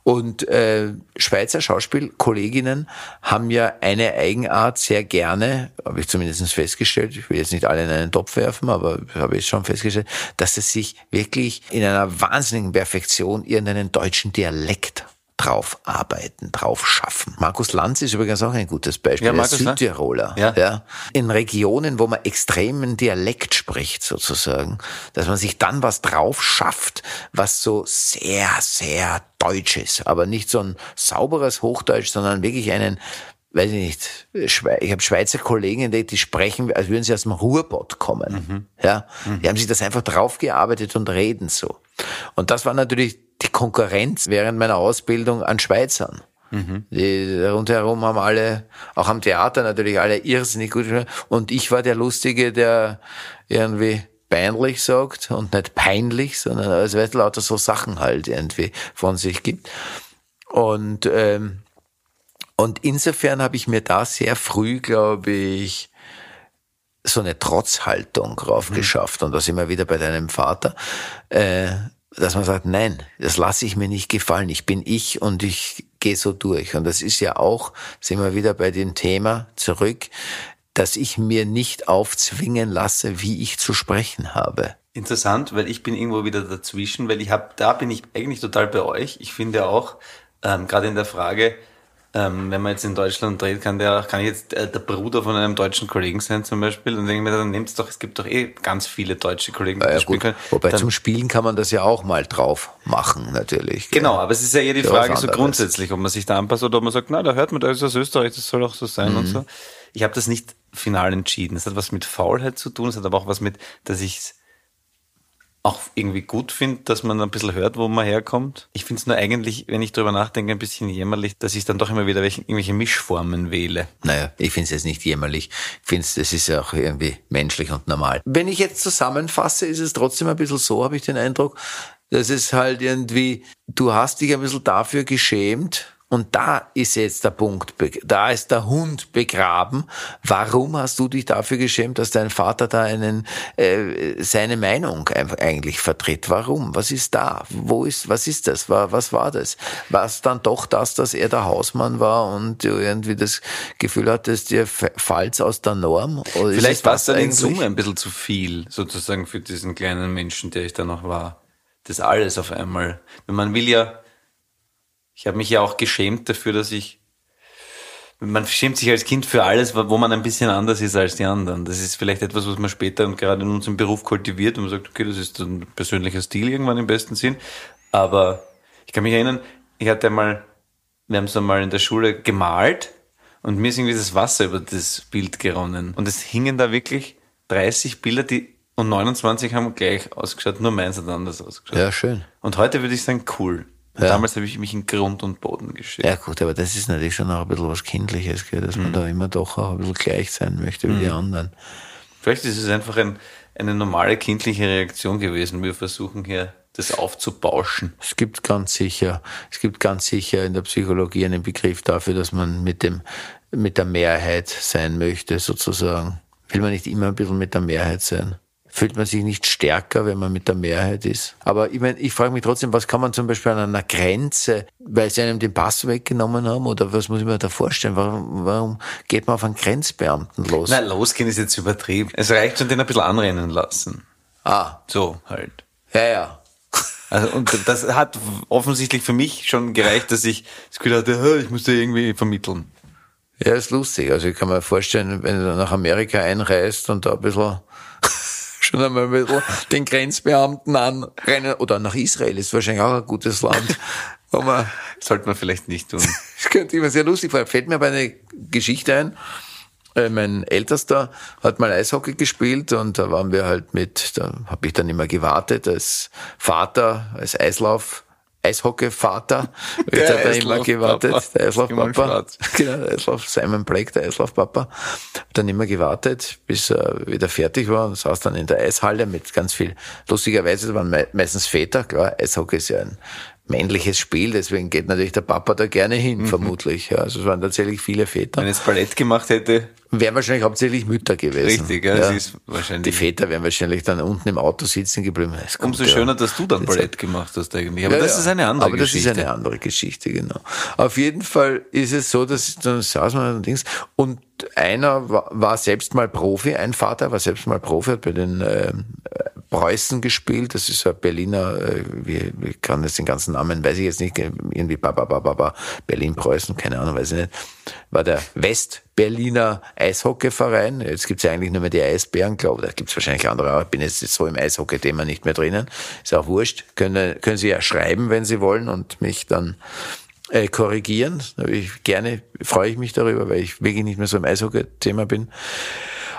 Und äh, Schweizer Schauspielkolleginnen haben ja eine Eigenart sehr gerne, habe ich zumindest festgestellt, ich will jetzt nicht alle in einen Topf werfen, aber habe ich schon festgestellt, dass sie sich wirklich in einer wahnsinnigen Perfektion irgendeinen deutschen Dialekt drauf arbeiten, drauf schaffen. Markus Lanz ist übrigens auch ein gutes Beispiel. Ja, Er ist Markus. Südtiroler. Ja. ja. In Regionen, wo man extremen Dialekt spricht, sozusagen, dass man sich dann was drauf schafft, was so sehr, sehr deutsch ist. Aber nicht so ein sauberes Hochdeutsch, sondern wirklich einen, weiß ich nicht, ich habe Schweizer Kollegen, die, die sprechen, als würden sie aus dem Ruhrbott kommen. Ja, die haben sich das einfach draufgearbeitet und reden so. Und das war natürlich die Konkurrenz während meiner Ausbildung an Schweizern. Die rundherum haben alle, auch am Theater natürlich alle irrsinnig gut. gespielt. Und ich war der Lustige, der irgendwie peinlich sagt und nicht peinlich, sondern also weißt, lauter so Sachen halt irgendwie von sich gibt. Und ähm, und insofern habe ich mir da sehr früh, glaube ich, so eine Trotzhaltung drauf geschafft. Und da sind wir wieder bei deinem Vater, äh, dass man sagt, nein, das lasse ich mir nicht gefallen. Ich bin ich und ich gehe so durch. Und das ist ja auch, sind wir wieder bei dem Thema zurück, dass ich mir nicht aufzwingen lasse, wie ich zu sprechen habe. Interessant, weil ich bin irgendwo wieder dazwischen, weil ich habe, da bin ich eigentlich total bei euch. Ich finde auch, ähm, gerade in der Frage, ähm, wenn man jetzt in Deutschland dreht, kann der, kann ich jetzt äh, der Bruder von einem deutschen Kollegen sein zum Beispiel und denke ich mir, dann nehmt's doch, es gibt doch eh ganz viele deutsche Kollegen, die Ja, das spielen können. Wobei Dann- zum Spielen kann man das ja auch mal drauf machen, natürlich. Genau, aber es ist ja eher die Ja, Frage so grundsätzlich, ob man sich da anpasst oder ob man sagt, na, da hört man, da ist das Österreich, das soll auch so sein und so. Ich habe das nicht final entschieden. Es hat was mit Faulheit zu tun, es hat aber auch was mit, dass ich es auch irgendwie gut finde, dass man ein bisschen hört, wo man herkommt. Ich finde es nur eigentlich, wenn ich drüber nachdenke, ein bisschen jämmerlich, dass ich dann doch immer wieder welche, irgendwelche Mischformen wähle. Naja, ich finde es jetzt nicht jämmerlich. Ich finde es, das ist ja auch irgendwie menschlich und normal. Wenn ich jetzt zusammenfasse, ist es trotzdem ein bisschen so, habe ich den Eindruck, dass es halt irgendwie, du hast dich ein bisschen dafür geschämt und da ist jetzt der Punkt, da ist der Hund begraben. Warum hast du dich dafür geschämt, dass dein Vater da einen, äh, seine Meinung eigentlich vertritt? Warum? Was ist da? Wo ist, was ist das? Wa- Was war das? War es dann doch das, dass er der Hausmann war und du irgendwie das Gefühl hattest, dir fällt aus der Norm? Oder Vielleicht war es dann in? Summe ein bisschen zu viel, sozusagen für diesen kleinen Menschen, der ich da noch war. Das alles auf einmal. Wenn man will ja, ich habe mich ja auch geschämt dafür, dass ich, man schämt sich als Kind für alles, wo man ein bisschen anders ist als die anderen. Das ist vielleicht etwas, was man später und gerade in unserem Beruf kultiviert und man sagt, okay, das ist ein persönlicher Stil irgendwann im besten Sinn. Aber ich kann mich erinnern, ich hatte einmal, wir haben es einmal in der Schule gemalt und mir ist irgendwie das Wasser über das Bild geronnen. Und es hingen da wirklich 30 Bilder, die und 29 haben gleich ausgeschaut, nur meins hat anders ausgeschaut. Ja, schön. Und heute würde ich sagen, cool. Ja. damals habe ich mich in Grund und Boden geschickt. Ja gut, aber das ist natürlich schon auch ein bisschen was Kindliches, gell, dass Mhm. man da immer doch auch ein bisschen gleich sein möchte wie die anderen. Vielleicht ist es einfach ein, eine normale kindliche Reaktion gewesen. Wir versuchen hier das aufzubauschen. Es gibt ganz sicher, es gibt ganz sicher in der Psychologie einen Begriff dafür, dass man mit dem, mit der Mehrheit sein möchte, sozusagen. Will man nicht immer ein bisschen mit der Mehrheit sein? Fühlt man sich nicht stärker, wenn man mit der Mehrheit ist? Aber ich meine, ich frage mich trotzdem, was kann man zum Beispiel an einer Grenze, weil sie einem den Pass weggenommen haben, oder was muss ich mir da vorstellen? Warum, warum geht man auf einen Grenzbeamten los? Na, losgehen ist jetzt übertrieben. Es reicht schon, den ein bisschen anrennen lassen. Ah, So halt. ja, ja. Also, und das hat offensichtlich für mich schon gereicht, dass ich das Gefühl hatte, "Hä, ich muss da irgendwie vermitteln. Ja, ist lustig. Also ich kann mir vorstellen, wenn du nach Amerika einreist und da ein bisschen schon einmal ein bisschen den Grenzbeamten anrennen oder nach Israel ist wahrscheinlich auch ein gutes Land. Man, Sollte man vielleicht nicht tun. das könnte ich mir sehr lustig vorstellen. Fällt mir aber eine Geschichte ein. Äh, Mein Ältester hat mal Eishockey gespielt und da waren wir halt mit, da habe ich dann immer gewartet als Vater, als Eislauf, Eishockey-Vater. Der Ich hab da immer gewartet, der Simon Eislaufpapa. Genau, der Eislauf, Simon Blake, der Eislaufpapa. Hab Dann immer gewartet, bis er wieder fertig war und saß dann in der Eishalle mit ganz viel, lustigerweise, das waren mei- meistens Väter, klar, Eishockey ist ja ein männliches Spiel, deswegen geht natürlich der Papa da gerne hin, vermutlich. Ja, also es waren tatsächlich viele Väter. Wenn jetzt Ballett gemacht hätte, Wären wahrscheinlich hauptsächlich Mütter gewesen. Richtig, ja, das ist wahrscheinlich- Die Väter wären wahrscheinlich dann unten im Auto sitzen geblieben. Es kommt umso ja- schöner, dass du dann Ballett gemacht hast eigentlich. Aber Ja, das ja. ist eine andere Aber das Geschichte. ist eine andere Geschichte, genau. Auf jeden Fall ist es so, dass dann saß man und Dings und einer war, war selbst mal Profi, ein Vater war selbst mal Profi, hat bei den äh, Preußen gespielt. Das ist ein Berliner, äh, wie, wie kann das den ganzen Namen, weiß ich jetzt nicht, irgendwie Baba, Baba, Baba, Berlin-Preußen, keine Ahnung, weiß ich nicht. War der West-Berliner Eishockeyverein. Jetzt gibt's ja eigentlich nur mehr die Eisbären, glaube ich. Da gibt's wahrscheinlich andere, aber ich bin jetzt so im Eishockey-Thema nicht mehr drinnen. Ist auch wurscht. Können, können Sie ja schreiben, wenn Sie wollen und mich dann äh, korrigieren. Ich gerne freue ich mich darüber, weil ich wirklich nicht mehr so im Eishockey-Thema bin.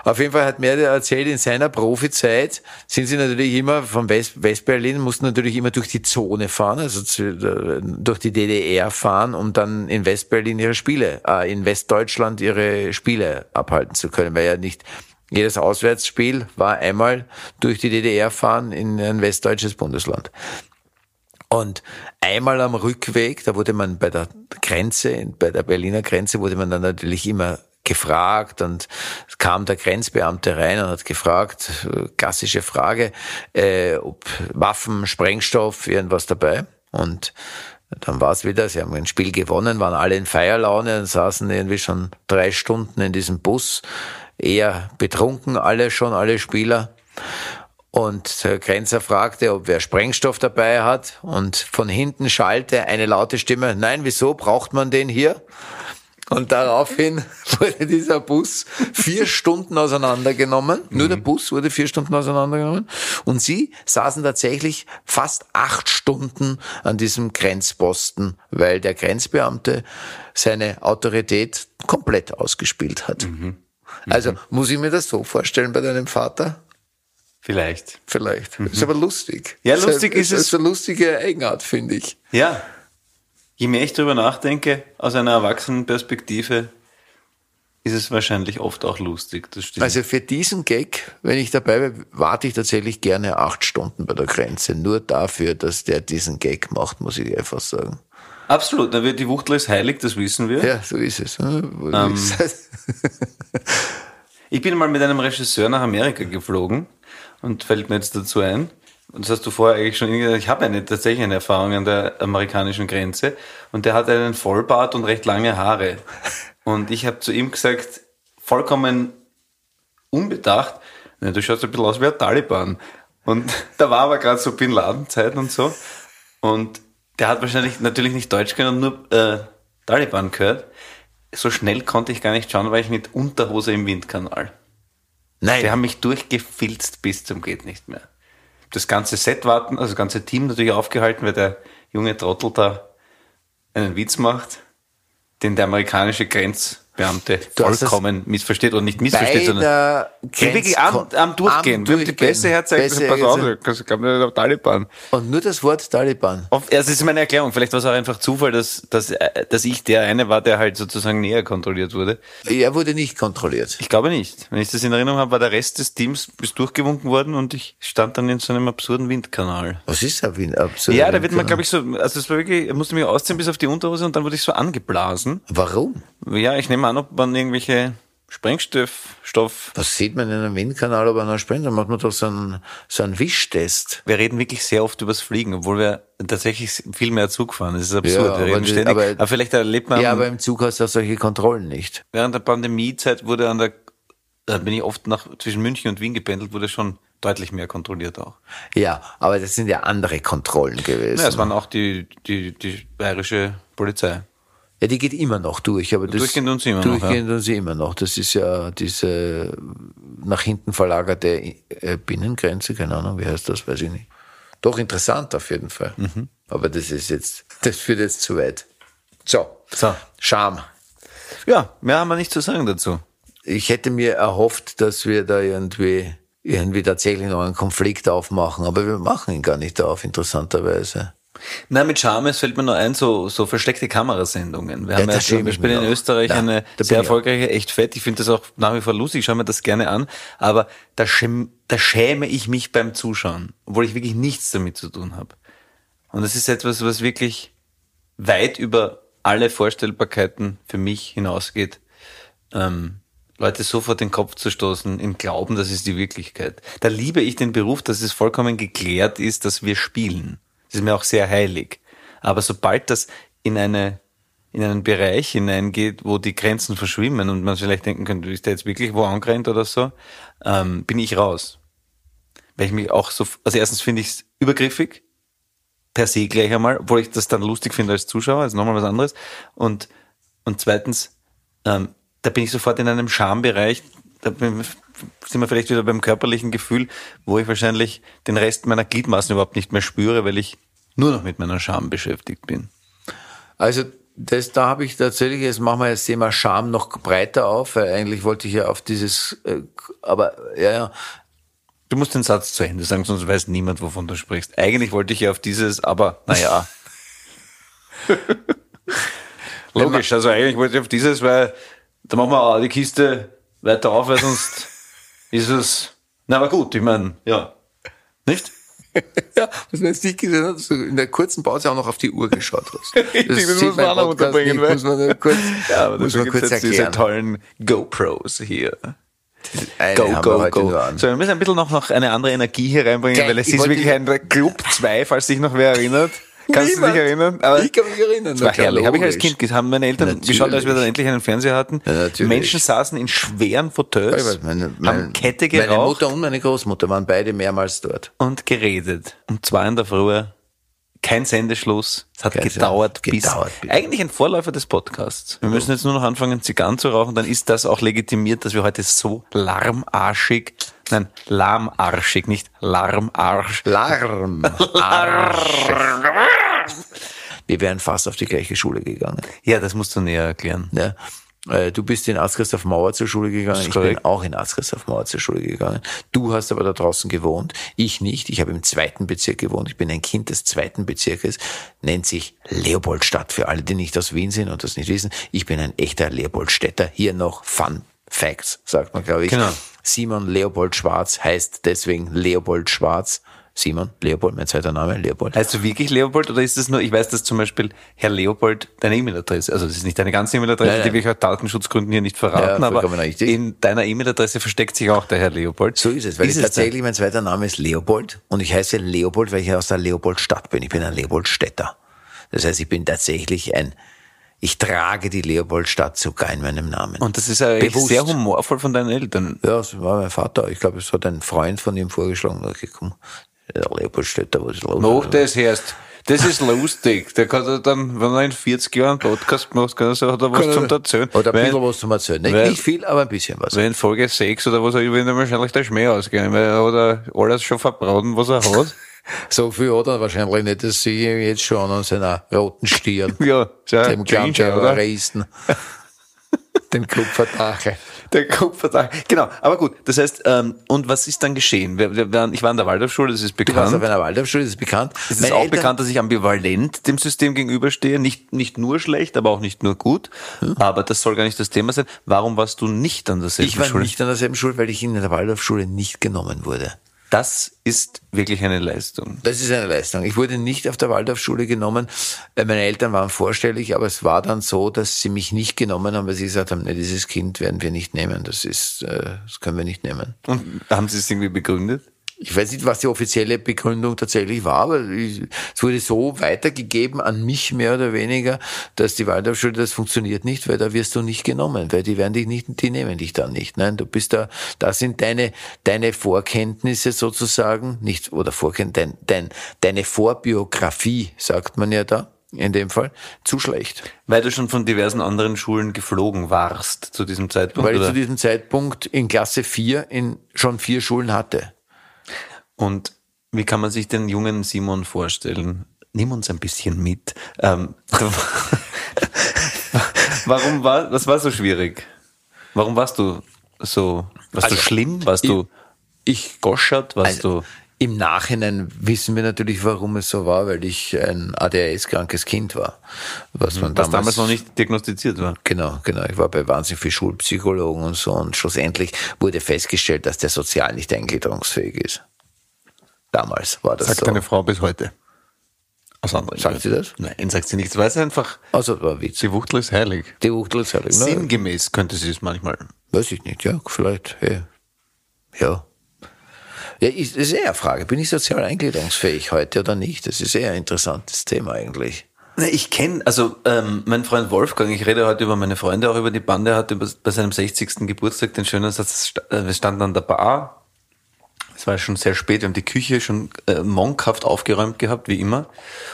Auf jeden Fall hat mir der erzählt, in seiner Profizeit sind sie natürlich immer von West, Westberlin, mussten natürlich immer durch die Zone fahren, also zu, durch die DDR fahren, um dann in Westberlin ihre Spiele, äh, in Westdeutschland ihre Spiele abhalten zu können, weil ja nicht jedes Auswärtsspiel war einmal durch die DDR fahren in ein westdeutsches Bundesland. Und einmal am Rückweg, da wurde man bei der Grenze, bei der Berliner Grenze, wurde man dann natürlich immer gefragt und kam der Grenzbeamte rein und hat gefragt, klassische Frage, äh, ob Waffen, Sprengstoff, irgendwas dabei. Und dann war es wieder, sie haben ein Spiel gewonnen, waren alle in Feierlaune und saßen irgendwie schon drei Stunden in diesem Bus, eher betrunken alle schon, alle Spieler. Und der Grenzer fragte, ob wer Sprengstoff dabei hat. Und von hinten schallte eine laute Stimme, nein, wieso braucht man den hier? Und daraufhin wurde dieser Bus vier Stunden auseinandergenommen. Nur der Bus wurde vier Stunden auseinandergenommen. Und sie saßen tatsächlich fast acht Stunden an diesem Grenzposten, weil der Grenzbeamte seine Autorität komplett ausgespielt hat. Also muss ich mir das so vorstellen bei deinem Vater? Vielleicht. Vielleicht. Ist aber lustig. Ja, lustig ist es. ist eine lustige Eigenart, finde ich. Ja. Je mehr ich darüber nachdenke, aus einer Erwachsenenperspektive, ist es wahrscheinlich oft auch lustig. Das stimmt. Also für diesen Gag, wenn ich dabei bin, warte ich tatsächlich gerne acht Stunden bei der Grenze. Nur dafür, dass der diesen Gag macht, muss ich einfach sagen. Absolut. Da wird die Wuchtel ist heilig, das wissen wir. Ja, so ist es. Ähm. Ich bin mal mit einem Regisseur nach Amerika geflogen und fällt mir jetzt dazu ein. Und das hast du vorher eigentlich schon gesagt, ich habe eine, tatsächlich eine Erfahrung an der amerikanischen Grenze. Und der hat einen Vollbart und recht lange Haare. Und ich habe zu ihm gesagt, vollkommen unbedacht, "Na, du schaust ein bisschen aus wie ein Taliban. Und da war aber gerade so Bin Laden-Zeit und so. Und der hat wahrscheinlich natürlich nicht Deutsch können, nur äh, Taliban gehört. So schnell konnte ich gar nicht schauen, weil ich mit Unterhose im Windkanal. Nein, Die haben mich durchgefilzt bis zum geht nicht mehr. Das ganze Set warten, also das ganze Team natürlich aufgehalten, weil der junge Trottel da einen Witz macht, den der amerikanische Grenzbeamte Du das vollkommen missversteht oder nicht missversteht, sondern der wirklich am, am Durchgehen. Wenn die Pässe herzeigt, pass auf, das kam auf Taliban. Und nur das Wort Taliban. Auf, das ist meine Erklärung. Vielleicht war es auch einfach Zufall, dass, dass, äh, dass ich der eine war, der halt sozusagen näher kontrolliert wurde. Er wurde nicht kontrolliert. Ich glaube nicht. Wenn ich das in Erinnerung habe, war der Rest des Teams bis durchgewunken worden und ich stand dann in so einem absurden Windkanal. Was ist da Wien? Absurd. Ja, da wird man, glaube ich, so, also es war wirklich, ich musste mich ausziehen bis auf die Unterhose und dann wurde ich so angeblasen. Warum? Ja, ich nehme an, ob man irgendwelche Sprengstoff, Stoff, Was sieht man in einem Windkanal, aber noch springt? Dann macht man doch so einen, so einen Wischtest. wir reden wirklich sehr oft übers Fliegen, obwohl wir tatsächlich viel mehr Zug fahren. Das ist absurd. Ja, wir reden aber- ständig. aber- Aber, vielleicht erlebt man, Ja, aber im Zug hast du auch solche Kontrollen nicht. während der Pandemiezeit wurde an der, da bin ich oft nach, zwischen München und Wien gependelt, wurde schon deutlich mehr kontrolliert auch. Ja, aber das sind ja andere Kontrollen gewesen. Ja, es waren auch die, die, die bayerische Polizei. Ja, die geht immer noch durch, aber das Durchgehend tun sie immer noch, durchgehend tun sie immer noch. Das ist ja diese nach hinten verlagerte äh, Binnengrenze, keine Ahnung, wie heißt das, weiß ich nicht. Doch interessant auf jeden Fall. Mhm. Aber das ist jetzt, das führt jetzt zu weit. So, So. Scham. Ja, mehr haben wir nicht zu sagen dazu. Ich hätte mir erhofft, dass wir da irgendwie irgendwie tatsächlich noch einen Konflikt aufmachen, aber wir machen ihn gar nicht auf, interessanterweise. Na, mit Charme, es fällt mir nur ein, so, so versteckte Kamerasendungen. Wir haben da ja zum Beispiel in. Österreich Ja, da eine sehr erfolgreiche Echt Fett. Ich finde das auch nach wie vor lustig, ich schaue mir das gerne an. Aber da, schäm, da schäme ich mich beim Zuschauen, obwohl ich wirklich nichts damit zu tun habe. Und das ist etwas, was wirklich weit über alle Vorstellbarkeiten für mich hinausgeht. Ähm, Leute so vor den Kopf zu stoßen, im Glauben, das ist die Wirklichkeit. Da liebe ich den Beruf, dass es vollkommen geklärt ist, dass wir spielen. Das ist mir auch sehr heilig. Aber sobald das in eine in einen Bereich hineingeht, wo die Grenzen verschwimmen und man vielleicht denken könnte, ist der jetzt wirklich wo angerannt oder so, ähm, bin ich raus. Weil ich mich auch so, also erstens finde ich es übergriffig, per se gleich einmal, obwohl ich das dann lustig finde als Zuschauer, also nochmal was anderes. Und, und zweitens, ähm, da bin ich sofort in einem Schambereich, da sind wir vielleicht wieder beim körperlichen Gefühl, wo ich wahrscheinlich den Rest meiner Gliedmaßen überhaupt nicht mehr spüre, weil ich nur noch mit meiner Scham beschäftigt bin. Also das, da habe ich tatsächlich, jetzt machen wir das Thema Scham noch breiter auf, weil eigentlich wollte ich ja auf dieses, äh, aber ja, ja, Du musst den Satz zu Ende sagen, sonst weiß niemand, wovon du sprichst. Eigentlich wollte ich ja auf dieses, aber naja. Logisch, also eigentlich wollte ich auf dieses, weil da machen wir auch die Kiste weiter auf, weil sonst ist es. Na, aber gut, ich meine, ja. Nicht? ja, was man jetzt nicht gesehen hat, so in der kurzen Pause auch noch auf die Uhr geschaut hast. Das sieht muss man auch noch unterbringen, nicht, weil- muss man kurz, Ja, aber muss man kurz jetzt diese erklären. tollen GoPros hier. Go, go, go. So, wir müssen ein bisschen noch, noch eine andere Energie hier reinbringen, Geil, weil es ist wirklich ein Club 2, falls sich noch wer erinnert. Kannst du dich erinnern? Aber ich kann mich erinnern. Das war herrlich. Habe ich als. Kind gesehen. Haben meine Eltern Natürlich. geschaut, als wir dann endlich einen Fernseher hatten. Ja. Menschen saßen in schweren Fauteuils, meine, meine, haben Kette meine geraucht Mutter und meine Großmutter waren beide mehrmals dort. und geredet. Um zwei in der Früh. Kein Sendeschluss. Es hat gedauert, Send- bis, gedauert bis- eigentlich ein Vorläufer des Podcasts. Wir müssen jetzt nur noch anfangen, Zigarren zu rauchen, dann ist das auch legitimiert, dass wir heute so larmarschig, nein, lahmarschig, nicht larmarsch. Larm. Arsch. Wir wären fast auf die gleiche Schule gegangen. Ja, das musst du näher erklären. Ja. Äh, Du bist in Arzt-Christoph Mauer zur Schule gegangen. Ich bin auch in Arzt-Christoph Mauer zur Schule gegangen. Du hast aber da draußen gewohnt. Ich nicht. Ich habe im zweiten Bezirk gewohnt. Ich bin ein Kind des zweiten Bezirkes. Nennt sich Leopoldstadt. Für alle, die nicht aus Wien sind und das nicht wissen. Ich bin ein echter Leopoldstädter. Hier noch Fun Facts, sagt man, glaube ich. Genau. Simon Leopold Schwarz heißt deswegen Leopold Schwarz. Simon Leopold, mein zweiter Name, Leopold. Heißt du wirklich Leopold oder ist das nur, ich weiß, dass zum Beispiel Herr Leopold deine E-Mail-Adresse, also das ist nicht deine ganze E-Mail-Adresse, Nein, die will ich aus Datenschutzgründen hier nicht verraten, Ja, aber richtig. in deiner E-Mail-Adresse versteckt sich auch der Herr Leopold. So ist es, weil Ist ich es tatsächlich, mein zweiter Name ist Leopold und ich heiße Leopold, weil ich aus der Leopoldstadt bin. Ich bin ein Leopoldstädter. Das heißt, ich bin tatsächlich ein, ich trage die Leopoldstadt sogar in meinem Namen. Und das ist eigentlich Bewusst. sehr humorvoll von deinen Eltern. ja, das war mein Vater. Ich glaube, es hat ein Freund von ihm vorgeschlagen. Da gekommen. Leopoldstädter, was ist los? Mach das erst. Das ist lustig. Der kann er dann, wenn er in 40 Jahren einen Podcast macht, kann er sagen, hat er was zum Erzählen. Oder ein bisschen was zum Erzählen. Nicht, weil- nicht viel, aber ein bisschen was. Weil in Folge 6 oder was, wird ihm wahrscheinlich der Schmäh ausgehen, weil er hat alles schon verbraten, was er hat. So viel hat er wahrscheinlich nicht, das sehe ich jetzt schon an seiner roten Stirn. ja, dem Ginger, oder? Reisten. dem Kupferdache. Der Kupfertag. Genau, aber gut. Das heißt, ähm, und was ist dann geschehen? Wir, wir waren, ich war in der Waldorfschule, das ist Du warst auf bekannt. einer Waldorfschule, das ist bekannt. Es ist Meine auch Eltern- bekannt, dass ich ambivalent dem System gegenüberstehe. Nicht, nicht nur schlecht, aber auch nicht nur gut. Aber das soll gar nicht das Thema sein. Warum warst du nicht an derselben Ich war Schule? nicht an derselben Schule, weil ich in der Waldorfschule nicht genommen wurde. Das ist wirklich eine Leistung. Das ist eine Leistung. Ich wurde nicht auf der Waldorfschule genommen. Äh, Meine Eltern waren vorstellig, aber es war dann so, dass sie mich nicht genommen haben, weil sie gesagt haben, nee, dieses Kind werden wir nicht nehmen. Das ist, äh, das können wir nicht nehmen. Und haben Sie es irgendwie begründet? Ich weiß nicht, was die offizielle Begründung tatsächlich war, aber es wurde so weitergegeben an mich mehr oder weniger, dass die Waldorfschule, das funktioniert nicht, weil da wirst du nicht genommen, weil die werden dich nicht, die nehmen dich dann nicht. Nein, du bist da, da sind deine, deine Vorkenntnisse sozusagen, nicht, oder Vorkenntnisse, dein, dein, deine Vorbiografie, sagt man ja da, in dem Fall, zu schlecht. Weil du schon von diversen anderen Schulen geflogen warst zu diesem Zeitpunkt? Weil ich oder? zu diesem Zeitpunkt in Klasse 4 in schon vier Schulen hatte. Und wie kann man sich den jungen Simon vorstellen? Nimm uns ein bisschen mit. Ähm, warum war, was war so schwierig? Warum warst du so, warst Also, du schlimm? Warst du Ich goschert? Warst Also, du, Im Nachhinein wissen wir natürlich, warum es so war, weil ich ein ADHS-krankes Kind war. Was man was damals, damals noch nicht diagnostiziert war? Genau, genau. Ich war bei wahnsinnig vielen Schulpsychologen und so und schlussendlich wurde festgestellt, dass der sozial nicht eingliederungsfähig ist. Damals war das Sagt so. deine Frau bis heute. Aus anderen Sagt Gründen. sie das? Nein, sagt sie nicht. Weiß einfach, Also, das war ein Witz. die Wuchtel ist heilig. Die Wuchtel ist heilig. Ne? Sinngemäß könnte sie es manchmal. Weiß ich nicht, ja, vielleicht, ja. Ja. Ja, ist, das ist eher eine Frage. Bin ich sozial eingliederungsfähig heute oder nicht? Das ist eher ein interessantes Thema eigentlich. Na, Ich kenne, also ähm, mein Freund Wolfgang, ich rede heute über meine Freunde, auch über die Bande, hat über, bei seinem 60. Geburtstag den schönen Satz, äh, wir standen an der Bar, es war schon sehr spät, wir haben die Küche schon äh, monkhaft aufgeräumt gehabt, wie immer,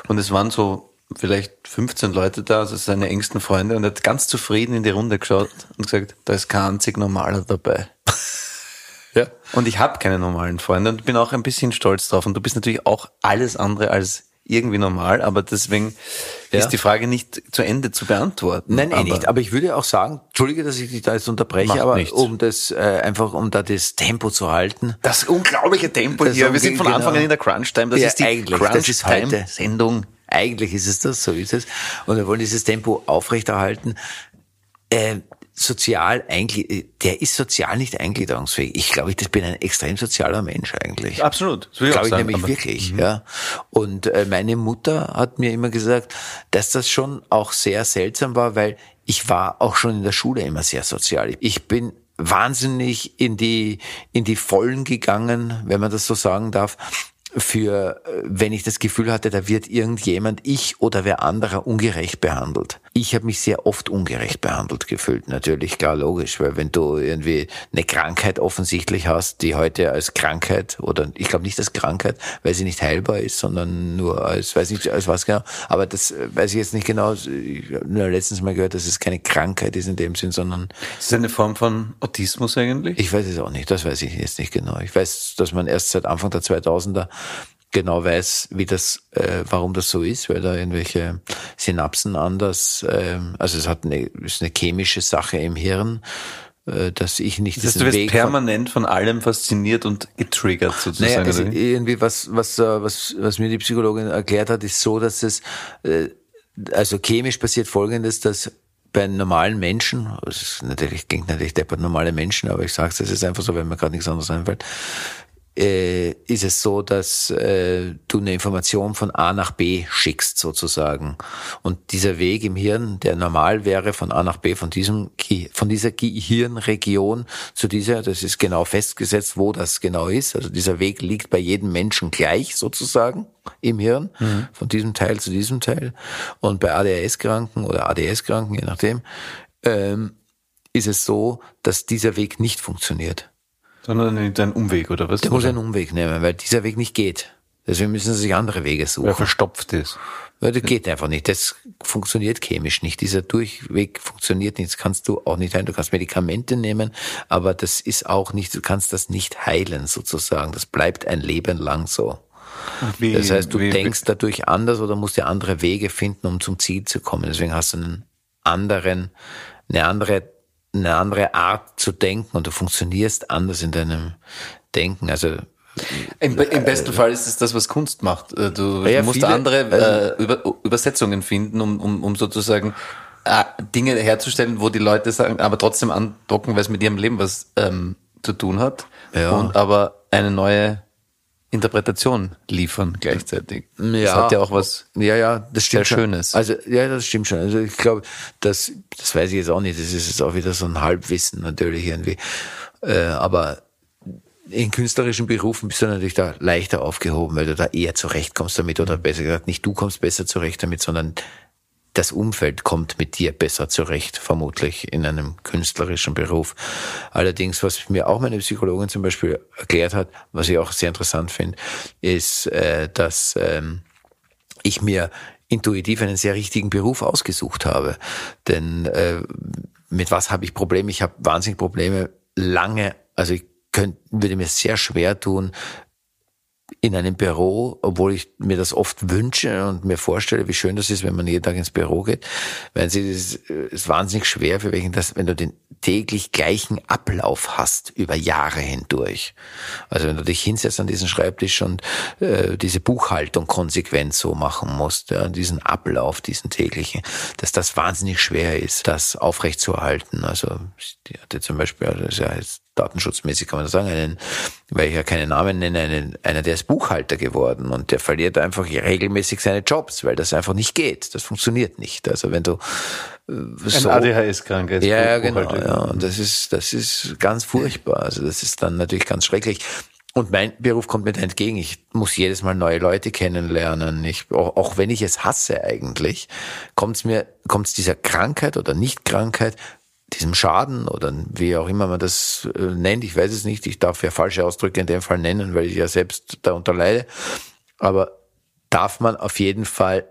und es waren so vielleicht 15 Leute da, also seine engsten Freunde, und er hat ganz zufrieden in die Runde geschaut und gesagt, da ist kein einzig Normaler dabei. Ja. Und ich habe keine normalen Freunde und bin auch ein bisschen stolz drauf. Und du bist natürlich auch alles andere als irgendwie normal, aber deswegen Ja. ist die Frage nicht zu Ende zu beantworten. Nein, eh aber nicht. Aber ich würde auch sagen, entschuldige, dass ich dich da jetzt unterbreche, aber nichts. um das äh, einfach, um da das Tempo zu halten. Das unglaubliche Tempo Das hier. Wir sind von genau. Anfang an in der Crunch-Time. Das Ja, ist die. Crunch-Time-Sendung. Eigentlich ist es das, so ist es. Und wir wollen dieses Tempo aufrechterhalten. Äh, sozial eigentlich, äh, der ist sozial nicht eingliederungsfähig. Ich glaube, ich bin ein extrem sozialer Mensch eigentlich. Absolut. Das will ich Glaube ich sagen, nämlich wirklich, ja. Und äh, meine Mutter hat mir immer gesagt, dass das schon auch sehr seltsam war, weil ich war auch schon in der Schule immer sehr sozial. Ich bin wahnsinnig in die in die Vollen gegangen, wenn man das so sagen darf. Für, äh, wenn ich das Gefühl hatte, da wird irgendjemand, ich oder wer anderer, ungerecht behandelt. Ich habe mich sehr oft ungerecht behandelt gefühlt, natürlich, klar, logisch, weil wenn du irgendwie eine Krankheit offensichtlich hast, die heute als Krankheit oder ich glaube nicht als Krankheit, weil sie nicht heilbar ist, sondern nur als, weiß nicht, als was genau, aber das äh, weiß ich jetzt nicht genau. Ich habe nur letztens mal gehört, dass es keine Krankheit ist in dem Sinn, sondern Ist das eine Form von Autismus eigentlich? ich weiß es auch nicht, das weiß ich jetzt nicht genau. Ich weiß, dass man erst seit Anfang der 2000er genau weiß, wie das, äh, warum das so ist, weil da irgendwelche Synapsen anders, ähm, also es hat eine, ist eine chemische Sache im Hirn, äh, dass ich nicht Das heißt, diesen du wirst von- permanent von allem fasziniert und getriggert sozusagen. naja, es, wie? irgendwie was, was, äh, was, was mir die Psychologin erklärt hat, ist so, dass es, äh, also chemisch passiert Folgendes, dass bei normalen Menschen, das ist natürlich, klingt natürlich deppert normale Menschen, aber ich sage es, das ist einfach so, wenn mir gerade nichts anderes einfällt, äh, ist es so, dass äh, du eine Information von A nach B schickst sozusagen. Und dieser Weg im Hirn, der normal wäre von A nach B, von diesem von dieser Gehirnregion zu dieser, das ist genau festgesetzt, wo das genau ist. Also dieser Weg liegt bei jedem Menschen gleich sozusagen im Hirn, von diesem Teil zu diesem Teil. Und bei ADHS-Kranken oder ADS-Kranken, je nachdem, ähm, ist es so, dass dieser Weg nicht funktioniert. Sondern nimmt einen Umweg oder was? Der muss einen Umweg nehmen, weil dieser Weg nicht geht. Deswegen müssen sie sich andere Wege Weil er suchen. verstopft ist. Weil das geht einfach nicht. Das funktioniert chemisch nicht. Dieser Durchweg funktioniert nicht. Das kannst du auch nicht heilen. Du kannst Medikamente nehmen, aber das ist auch nicht, du kannst das nicht heilen sozusagen. Das bleibt ein Leben lang so. Wie, Das heißt, du wie, denkst dadurch anders oder musst dir andere Wege finden, um zum Ziel zu kommen. Deswegen hast du einen anderen, eine andere, eine andere Art zu denken und du funktionierst anders in deinem Denken. Also Im, Im besten Fall ist es das, was Kunst macht. Äh, Du, Ja, musst viele- andere äh, Über, Übersetzungen finden, um, um, um sozusagen äh, Dinge herzustellen, wo die Leute sagen, aber trotzdem andocken, weil es mit ihrem Leben was ähm, zu tun hat. Ja. Und aber eine neue Interpretation liefern gleichzeitig. Das Ja. hat ja auch was. Ja, ja, das stimmt Sehr schon. Schönes. Also ja, das stimmt schon. Also ich glaube, das, das weiß ich jetzt auch nicht. Das ist jetzt auch wieder so ein Halbwissen natürlich irgendwie. Äh, aber in künstlerischen Berufen bist du natürlich da leichter aufgehoben, weil du da eher zurechtkommst damit oder besser gesagt, nicht du kommst besser zurecht damit, sondern das Umfeld kommt mit dir besser zurecht, vermutlich in einem künstlerischen Beruf. Allerdings, was mir auch meine Psychologin zum Beispiel erklärt hat, was ich auch sehr interessant finde, ist, äh, dass ähm, ich mir intuitiv einen sehr richtigen Beruf ausgesucht habe. Denn äh, mit was habe ich Probleme? Ich habe wahnsinnig Probleme lange, also ich könnte, würde mir sehr schwer tun, in einem Büro, obwohl ich mir das oft wünsche und mir vorstelle, wie schön das ist, wenn man jeden Tag ins Büro geht, weil sie das äh, ist wahnsinnig schwer für welchen das, wenn du den täglich gleichen Ablauf hast über Jahre hindurch. Also wenn du dich hinsetzt an diesen Schreibtisch und äh, diese Buchhaltung konsequent so machen musst, ja, diesen Ablauf, diesen täglichen, dass das wahnsinnig schwer ist, das aufrechtzuerhalten. Also die hatte zum Beispiel, also das ist ja jetzt datenschutzmäßig kann man sagen, einen, weil ich ja keinen Namen nenne, einen, einer, der ist Buchhalter geworden und der verliert einfach regelmäßig seine Jobs, weil das einfach nicht geht. Das funktioniert nicht. Also wenn du äh, Ein so, ADHS-Kranker. ja, ja, genau. Ja, und das ist, das ist ganz furchtbar. Also das ist dann natürlich ganz schrecklich. Und mein Beruf kommt mir da entgegen. Ich muss jedes Mal neue Leute kennenlernen. Ich, auch, auch wenn ich es hasse eigentlich, kommt es mir, kommt es dieser Krankheit oder Nicht-Krankheit, diesem Schaden oder wie auch immer man das äh, nennt, ich weiß es nicht, ich darf ja falsche Ausdrücke in dem Fall nennen, weil ich ja selbst darunter leide, aber darf man auf jeden Fall,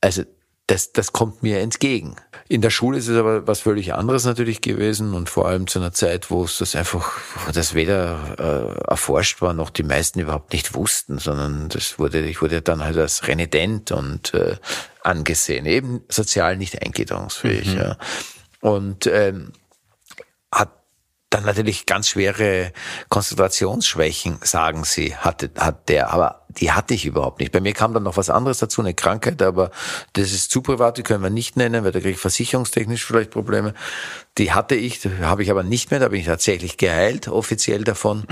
also das, das kommt mir entgegen. In der Schule ist es aber was völlig anderes natürlich gewesen und vor allem zu einer Zeit, wo es das einfach, wo das weder äh, erforscht war, noch die meisten überhaupt nicht wussten, sondern das wurde, ich wurde dann halt als renitent und äh, angesehen, eben sozial nicht eingliederungsfähig. Ja. Und ähm, hat dann natürlich ganz schwere Konzentrationsschwächen, sagen sie, hatte, hat der. Aber die hatte ich überhaupt nicht. Bei mir kam dann noch was anderes dazu, eine Krankheit, aber das ist zu privat, die können wir nicht nennen, weil da kriege ich versicherungstechnisch vielleicht Probleme. Die hatte ich, habe ich aber nicht mehr, da bin ich tatsächlich geheilt, offiziell davon.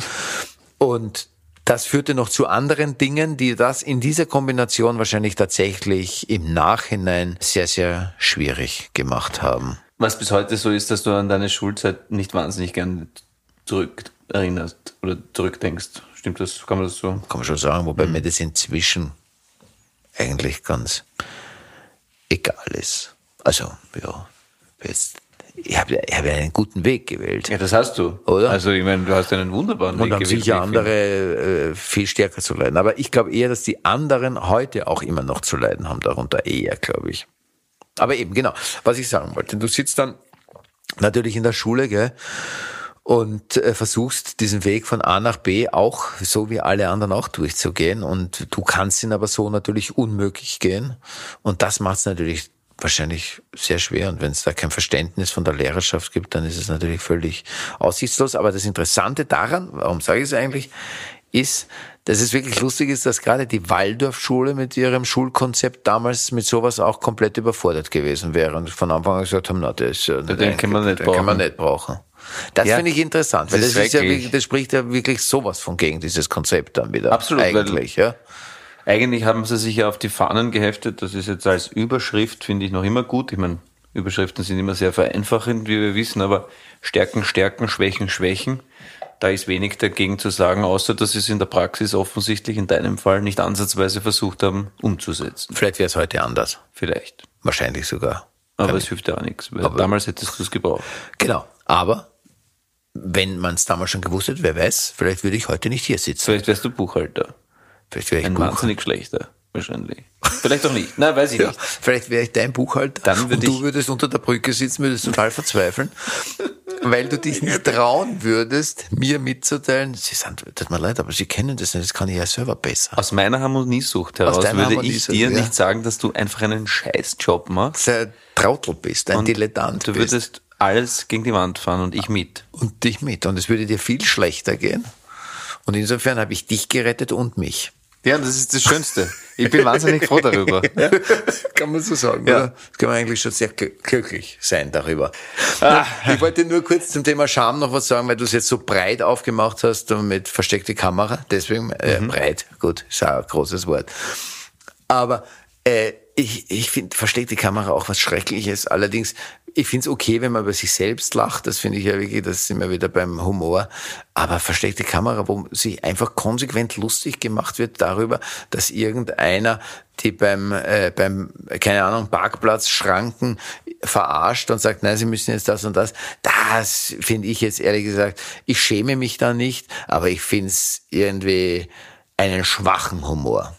Und das führte noch zu anderen Dingen, die das in dieser Kombination wahrscheinlich tatsächlich im Nachhinein sehr, sehr schwierig gemacht haben. Was bis heute so ist, dass du an deine Schulzeit nicht wahnsinnig gern zurück erinnerst oder zurückdenkst. Stimmt das? Kann man das so? kann man schon sagen, wobei mir das inzwischen eigentlich ganz egal ist. Also, ja, jetzt, ich habe hab ja einen guten Weg gewählt. Ja, das hast du. Oder? Also, ich meine, du hast einen wunderbaren Und Weg haben gewählt, sicher wie ich finde. andere äh, viel stärker zu leiden. Aber ich glaube eher, dass die anderen heute auch immer noch zu leiden haben, darunter eher, glaube ich. Aber eben, genau, was ich sagen wollte. Du sitzt dann natürlich in der Schule, gell? Und äh, versuchst diesen Weg von A nach B auch, so wie alle anderen auch durchzugehen. Und du kannst ihn aber so natürlich unmöglich gehen. Und das macht es natürlich wahrscheinlich sehr schwer. Und wenn es da kein Verständnis von der Lehrerschaft gibt, dann ist es natürlich völlig aussichtslos. Aber das Interessante daran, warum sage ich es eigentlich, ist, dass es wirklich lustig ist, dass gerade die Waldorfschule mit ihrem Schulkonzept damals mit sowas auch komplett überfordert gewesen wäre und von Anfang an gesagt haben, na, das, äh, Den kann man nicht den kann man brauchen. nicht brauchen. Das Ja, finde ich interessant, weil das ist ist ja, wirklich- das spricht ja wirklich sowas von gegen dieses Konzept dann wieder. Absolut, Eigentlich, ja. Eigentlich haben sie sich ja auf die Fahnen geheftet. Das ist jetzt als Überschrift, finde ich, noch immer gut. Ich meine, Überschriften sind immer sehr vereinfachend, wie wir wissen, aber Stärken, Stärken, Schwächen, Schwächen. Da ist wenig dagegen zu sagen, außer dass sie es in der Praxis offensichtlich in deinem Fall nicht ansatzweise versucht haben umzusetzen. Vielleicht wäre es heute anders. Vielleicht. Wahrscheinlich sogar. Aber es hilft ja auch nichts, weil damals hättest du es gebraucht. Genau. Aber wenn man es damals schon gewusst hätte, wer weiß, vielleicht würde ich heute nicht hier sitzen. Vielleicht wärst du Buchhalter. Vielleicht wäre ich Ein Buchhalter. wahnsinnig schlechter, wahrscheinlich. Vielleicht auch nicht. Nein, weiß ich Ja, nicht. vielleicht wäre ich dein Buchhalter Dann würde und du würdest unter der Brücke sitzen, würdest total verzweifeln, weil du dich nicht trauen würdest, mir mitzuteilen, Sie sind, tut mir leid, aber Sie kennen das nicht, das kann ich ja selber besser. Aus meiner Harmoniesucht heraus würde ich dir ja. nicht sagen, dass du einfach einen Scheißjob machst. Dass du ein Trautel bist, ein Dilettant Du bist würdest alles gegen die Wand fahren und ich mit. und dich mit. Und es würde dir viel schlechter gehen. Und insofern habe ich dich gerettet und mich. Ja, das ist das Schönste. Ich bin wahnsinnig froh darüber. Kann man so sagen, Ja. oder? Das kann man eigentlich schon sehr gl- glücklich sein darüber. Ich wollte nur kurz zum Thema Scham noch was sagen, weil du es jetzt so breit aufgemacht hast mit versteckte Kamera. Deswegen, äh, breit, gut, ist auch ein großes Wort. Aber äh, ich, ich finde versteckte Kamera auch was Schreckliches. Allerdings, ich finde es okay, wenn man über sich selbst lacht. Das finde ich ja wirklich, das sind wir wieder beim Humor. Aber versteckte Kamera, wo sich einfach konsequent lustig gemacht wird darüber, dass irgendeiner die beim, äh, beim, keine Ahnung, Parkplatz Schranken verarscht und sagt, nein, sie müssen jetzt das und das. Das finde ich jetzt ehrlich gesagt, ich schäme mich da nicht, aber ich finde es irgendwie einen schwachen Humor.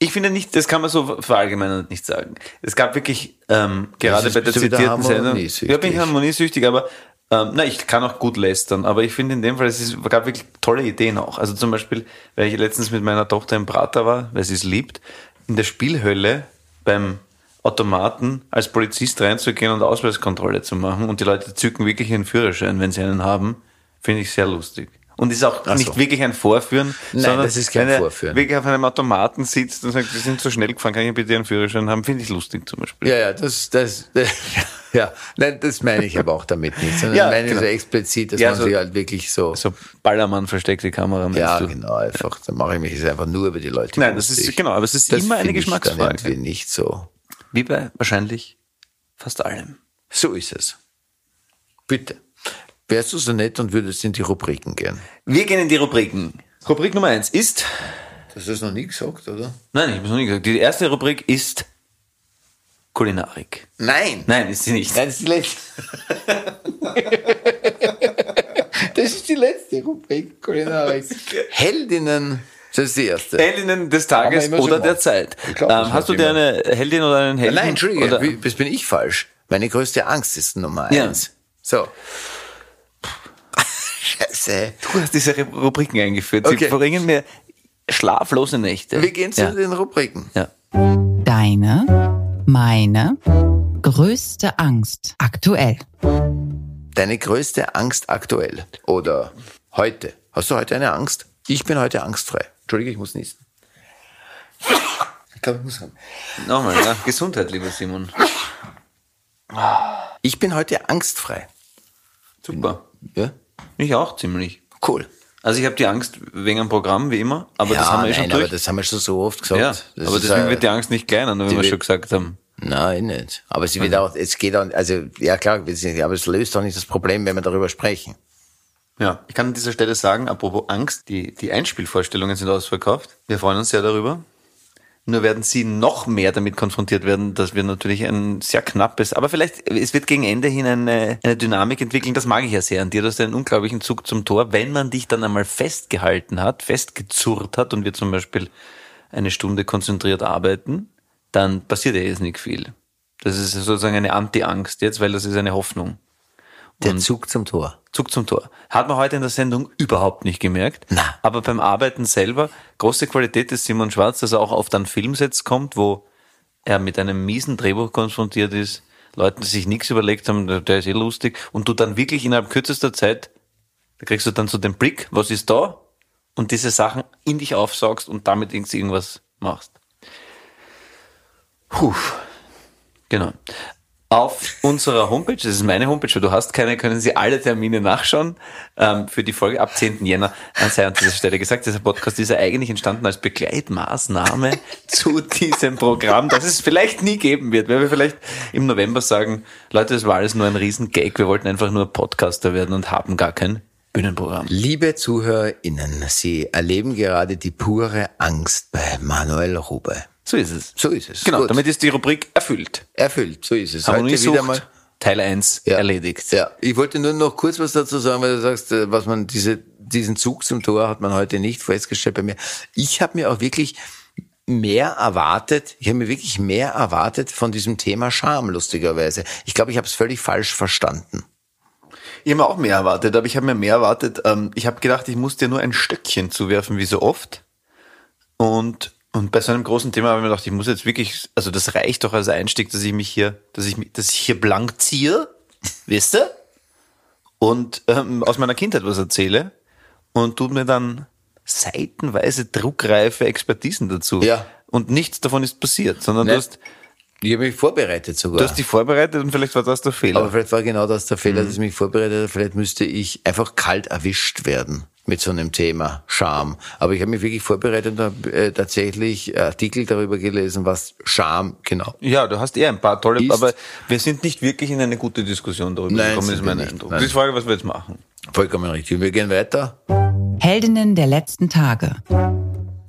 Ich finde nicht, das kann man so verallgemeinert nicht sagen. Es gab wirklich, ähm, gerade bei der zitierten Sendung, ja, bin ich harmoniesüchtig, aber ähm, na, ich kann auch gut lästern, aber ich finde in dem Fall, es ist, gab wirklich tolle Ideen auch. Also zum Beispiel, weil ich letztens mit meiner Tochter im Prater war, weil sie es liebt, in der Spielhölle beim Automaten als Polizist reinzugehen und Ausweiskontrolle zu machen und die Leute zücken wirklich ihren Führerschein, wenn sie einen haben, finde ich sehr lustig. Und ist auch so. nicht wirklich ein Vorführen, Nein, sondern das ist kein wenn Vorführen. wirklich auf einem Automaten sitzt und sagt, wir sind so schnell gefahren, kann ich bitte Ihren Führerschein haben, finde ich lustig zum Beispiel. Ja, ja, das, das, ja, nein, das meine ich aber auch damit nicht, sondern Ja, ich meine genau. so explizit, dass Ja, man so- sich halt wirklich so, So Ballermann versteckte Kamera, ja, du? genau, einfach, da mache ich mich jetzt einfach nur über die Leute Nein, das lustig. ist, genau, aber es ist Das immer eine finde ich dann Geschmacksfrage. irgendwie nicht so. Wie bei wahrscheinlich fast allem. So ist es. Bitte. Wärst du so nett und würdest in die Rubriken gehen? Wir gehen in die Rubriken. Rubrik Nummer eins ist, Das hast du noch nie gesagt, oder? nein, ich habe es noch nie gesagt, die erste Rubrik ist Kulinarik. Nein. Nein, ist sie nicht. Nein, das ist die letzte. das ist die letzte Rubrik, Kulinarik. Heldinnen Das ist die erste. Heldinnen des Tages oder der Zeit. Glaub, ähm, hast du dir eine Heldin oder einen Helden? Nein, Entschuldige, Oder, das bin ich falsch. Meine größte Angst ist Nummer Ja. eins. So. Scheiße. du hast diese Rubriken eingeführt. Sie Okay. bringen mir schlaflose Nächte. Wir gehen zu ja. den Rubriken. Ja. Deine, meine größte Angst aktuell. Deine größte Angst aktuell oder heute. Hast du heute eine Angst? Ich bin heute angstfrei. Entschuldige, ich muss niesen. Ich glaube, ich muss haben. Nochmal, ja. Gesundheit, lieber Simon. Ich bin heute angstfrei. Super. Ja? Ich auch ziemlich. Cool. Also ich habe die Angst wegen einem Programm, wie immer, aber das haben wir eh schon nein, aber durch. das haben wir schon so oft gesagt. ja, Das aber deswegen wird die Angst nicht kleiner, die wir schon gesagt haben. Nein, nicht. Aber sie wird auch, es geht auch, also, ja klar, aber es löst doch nicht das Problem, wenn wir darüber sprechen. Ja, ich kann an dieser Stelle sagen, apropos Angst, die, die Einspielvorstellungen sind ausverkauft. Wir freuen uns sehr darüber. Nur werden Sie noch mehr damit konfrontiert werden, dass wir natürlich ein sehr knappes, aber vielleicht, es wird gegen Ende hin eine, eine Dynamik entwickeln. Das mag ich ja sehr an dir. Du hast einen unglaublichen Zug zum Tor. Wenn man dich dann einmal festgehalten hat, festgezurrt hat und wir zum Beispiel eine Stunde konzentriert arbeiten, dann passiert ja jetzt nicht viel. Das ist sozusagen eine Anti-Angst jetzt, weil das ist eine Hoffnung. Der Zug zum Tor. Zug zum Tor. Hat man heute in der Sendung überhaupt nicht gemerkt. Na. Aber beim Arbeiten selber, große Qualität des Simon Schwarz, dass er auch oft an Filmsets kommt, wo er mit einem miesen Drehbuch konfrontiert ist, Leuten, die sich nichts überlegt haben, der- ist eh lustig, und du dann wirklich innerhalb kürzester Zeit, da kriegst du dann so den Blick, was ist da? Und diese Sachen in dich aufsaugst und damit irgendwas machst. Puh. Genau. Auf unserer Homepage, das ist meine Homepage, weil du hast keine, können Sie alle Termine nachschauen ähm, für die Folge ab 10. Jänner. Äh, sei an dieser Stelle gesagt, dieser Podcast ist ja eigentlich entstanden als Begleitmaßnahme zu diesem Programm, das es vielleicht nie geben wird, weil wir vielleicht im November sagen, Leute, das war alles nur ein Riesengag, wir wollten einfach nur Podcaster werden und haben gar kein Bühnenprogramm. Liebe ZuhörerInnen, Sie erleben gerade die pure Angst bei Manuel Rube. So ist es. So ist es. Genau, Gut. damit ist die Rubrik erfüllt. Erfüllt, so ist es. Heute Harmoniesucht, wieder mal. Teil 1 Ja. erledigt. Ja, ich wollte nur noch kurz was dazu sagen, weil du sagst, äh, was man diese diesen Zug zum Tor hat man heute nicht festgestellt bei mir. Ich habe mir auch wirklich mehr erwartet. Ich habe mir wirklich mehr erwartet von diesem Thema Scham lustigerweise. Ich glaube, ich habe es völlig falsch verstanden. Ich habe mir auch mehr erwartet, aber ich habe mir mehr erwartet. Ähm, ich habe gedacht, ich muss dir nur ein Stöckchen zuwerfen, wie so oft. Und, und bei so einem großen Thema habe ich mir gedacht, ich muss jetzt wirklich, also das reicht doch als Einstieg, dass ich mich hier, dass ich, mich- dass ich hier blank ziehe, wisst ihr? Und ähm, aus meiner Kindheit was erzähle und tut mir dann seitenweise druckreife Expertisen dazu. Ja. Und nichts davon ist passiert, sondern du Ne? hast, Ich habe mich vorbereitet sogar. du hast dich vorbereitet und vielleicht war das der Fehler. Aber vielleicht war genau das der Fehler, Mhm. dass ich mich vorbereitet habe. Vielleicht müsste ich einfach kalt erwischt werden mit so einem Thema Scham. Aber ich habe mich wirklich vorbereitet und habe äh, tatsächlich Artikel darüber gelesen, was Scham genau Ja, du hast eher ein paar tolle, Ist- aber wir sind nicht wirklich in eine gute Diskussion darüber Nein, gekommen, ist mein nicht. Eindruck. Nein. Das ist die Frage, was wir jetzt machen. Vollkommen richtig. Wir gehen weiter. Heldinnen der letzten Tage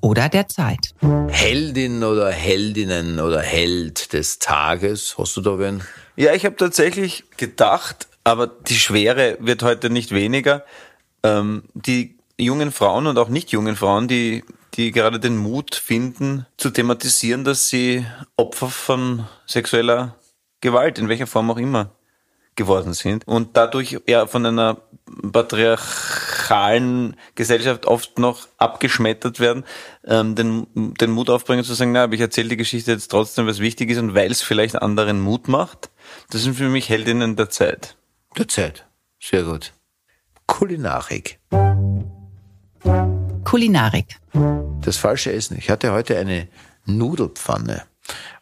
oder der Zeit. Heldin oder Heldinnen oder Held des Tages. Hast du da wen? Ja, ich habe tatsächlich gedacht, aber die Schwere wird heute nicht weniger. Ähm, die jungen Frauen und auch nicht jungen Frauen, die, die gerade den Mut finden, zu thematisieren, dass sie Opfer von sexueller Gewalt, in welcher Form auch immer, geworden sind und dadurch eher von einer patriarchalen Gesellschaft oft noch abgeschmettert werden, ähm, den, den Mut aufbringen zu sagen, na, aber ich erzähle die Geschichte jetzt trotzdem, was wichtig ist und weil es vielleicht anderen Mut macht. Das sind für mich Heldinnen der Zeit. Der Zeit. Sehr gut. Kulinarik. Kulinarik. Das falsche Essen. Ich hatte heute eine Nudelpfanne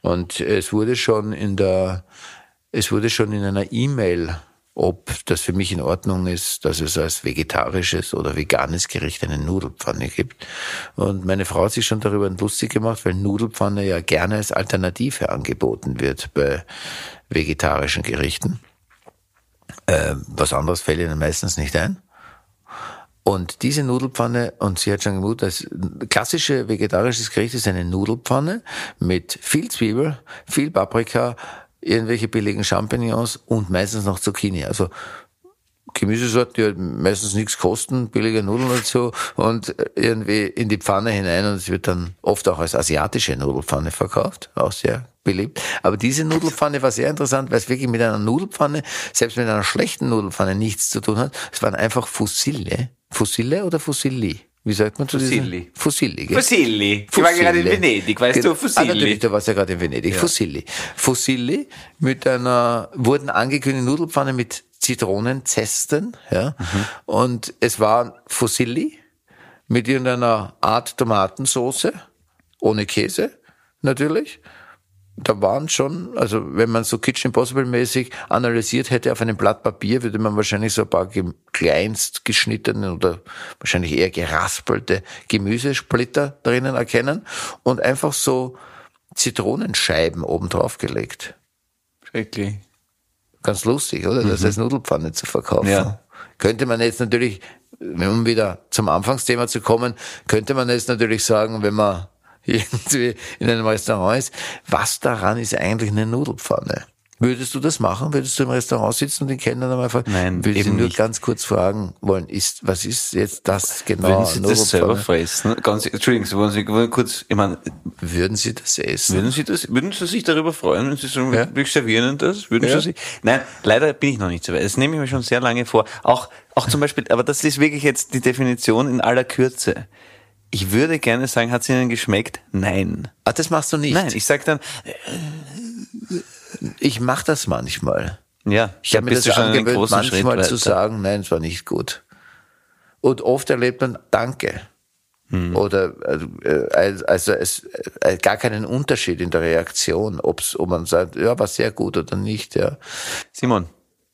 und es wurde schon in der, es wurde schon in einer E-Mail, ob das für mich in Ordnung ist, dass es als vegetarisches oder veganes Gericht eine Nudelpfanne gibt. Und meine Frau hat sich schon darüber lustig gemacht, weil Nudelpfanne ja gerne als Alternative angeboten wird bei vegetarischen Gerichten. Äh, was anderes fällt ihnen meistens nicht ein. Und diese Nudelpfanne, und sie hat schon gemutet, das klassische vegetarisches Gericht ist eine Nudelpfanne mit viel Zwiebel, viel Paprika, irgendwelche billigen Champignons und meistens noch Zucchini. Also Gemüsesorten, die halt meistens nichts kosten, billige Nudeln und so, und irgendwie in die Pfanne hinein und es wird dann oft auch als asiatische Nudelpfanne verkauft, auch sehr beliebt. Aber diese Nudelpfanne war sehr interessant, weil es wirklich mit einer Nudelpfanne, selbst mit einer schlechten Nudelpfanne nichts zu tun hat. Es waren einfach Fussille. Fussille oder Fussilli? Wie sagt man zu diesen? Fusilli. Fusilli. gell? Fusilli. Ich war gerade in Venedig, weißt Genau. du, Fusilli. Ah, natürlich, du warst ja gerade in Venedig. Fusilli. Fusilli mit einer, wurden angekündigt Nudelpfanne mit Zitronenzesten, ja. Mhm. Und es war Fusilli mit irgendeiner Art Tomatensoße, ohne Käse, natürlich. Da waren schon, also wenn man so Kitchen Impossible mäßig analysiert hätte auf einem Blatt Papier, würde man wahrscheinlich so ein paar kleinst geschnittene oder wahrscheinlich eher geraspelte Gemüsesplitter drinnen erkennen und einfach so Zitronenscheiben oben drauf gelegt. Schrecklich. Ganz lustig, oder? Das als Nudelpfanne zu verkaufen. Ja. Könnte man jetzt natürlich, um wieder zum Anfangsthema zu kommen, könnte man jetzt natürlich sagen, wenn man irgendwie in einem Restaurant ist, was daran ist eigentlich eine Nudelpfanne? Würdest du das machen? Würdest du im Restaurant sitzen und den Kellner dann einfach, Nein, würde ich eben nur nicht. ganz kurz fragen wollen, ist, was ist jetzt das genau? Würden Sie das selber fressen? Ganz, Entschuldigung, Sie wollen Sie wollen kurz, ich meine, Würden Sie das essen? würden Sie das, würden Sie sich darüber freuen, wenn Sie sagen, Ja. wir servieren Ihnen das? Würden Ja. Sie sich? Nein, leider bin ich noch nicht so weit. Das nehme ich mir schon sehr lange vor. Auch, auch zum Beispiel, aber das ist wirklich jetzt die Definition in aller Kürze. Ich würde gerne sagen, hat es Ihnen geschmeckt? Nein. Ah, das machst du nicht. Nein, ich sag dann, Ich mache das manchmal. ja, Ich habe mir das schon angewöhnt, manchmal zu sagen, nein, es war nicht gut. Und oft erlebt man Danke. Hm. Oder äh, also es äh, gar keinen Unterschied in der Reaktion, ob's, ob man sagt, ja, war sehr gut oder nicht. Ja. Simon,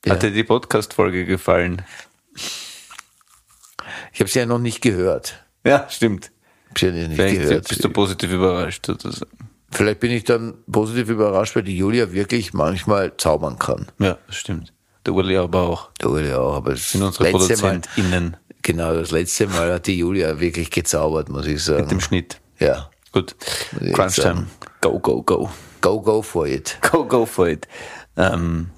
Ja. hat dir die Podcast-Folge gefallen? Ich habe sie ja noch nicht gehört. Ja, stimmt. Ich nicht Vielleicht gehört. bist du positiv überrascht. sozusagen. Vielleicht bin ich dann positiv überrascht, weil die Julia wirklich manchmal zaubern kann. Ja, das stimmt. Der Uli aber auch. Der Julia auch, aber das Sind unsere letzte Mal, ProduzentInnen genau, das letzte Mal hat die Julia wirklich gezaubert, muss ich sagen. mit dem Schnitt. ja. Gut. Crunch Time. Go, go, go. Go, go for it. Go, go for it. Ähm,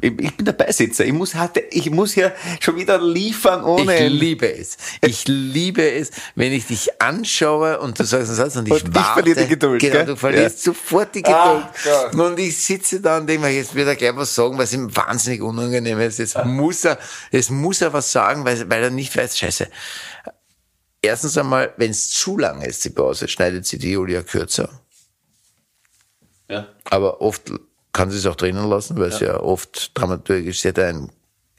ich, ich bin der Beisitzer. Ich muss, hatte, ich muss hier schon wieder liefern ohne. Ich liebe es. Ich liebe es, wenn ich dich anschaue und du sagst einen Satz und ich Und ich warte. verliere die Geduld, Genau, gell? du verlierst sofort die Geduld. Ah, Gott. und ich sitze da und denke mir, jetzt wird er gleich was sagen, was ihm wahnsinnig unangenehm ist. Jetzt muss er, jetzt muss er was sagen, weil, weil er nicht weiß, scheiße. Erstens einmal, wenn es zu lang ist, die Pause, schneidet sie die Julia kürzer. ja. Aber oft kann sie es auch drinnen lassen, weil sie ja oft dramaturgisch, sie hat ein,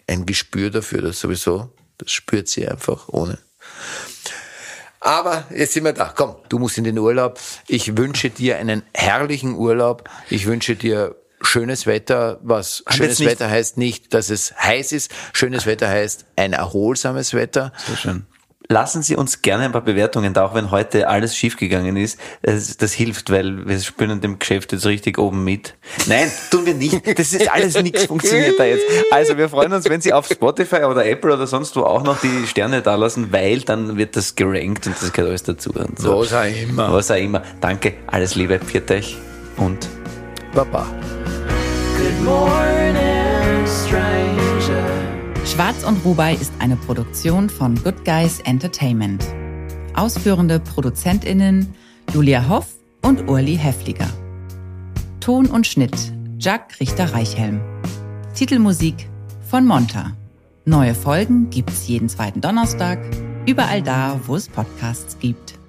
ein Gespür dafür, das sowieso, das spürt sie einfach ohne. Aber jetzt sind wir da. Komm, du musst in den Urlaub. Ich wünsche dir einen herrlichen Urlaub. Ich wünsche dir schönes Wetter. Was Haben schönes Wetter heißt nicht, dass es heiß ist. Schönes Wetter heißt ein erholsames Wetter. Sehr schön. Lassen Sie uns gerne ein paar Bewertungen da, auch wenn heute alles schiefgegangen ist. Das, das hilft, weil wir spüren dem Geschäft jetzt richtig oben mit. Nein, tun wir nicht. Das ist alles nichts funktioniert da jetzt. Also wir freuen uns, wenn Sie auf Spotify oder Apple oder sonst wo auch noch die Sterne da lassen, weil dann wird das gerankt und das gehört alles dazu. Und so. Was auch immer. Was auch immer. Danke, alles Liebe, pfiat euch und Baba. Good morning. Schwarz und Rubai ist eine Produktion von Good Guys Entertainment. Ausführende ProduzentInnen Julia Hoff und Urli Hefliger. Ton und Schnitt Jack Richter-Reichhelm. Titelmusik von Monta. Neue Folgen gibt's jeden zweiten Donnerstag, überall da, wo es Podcasts gibt.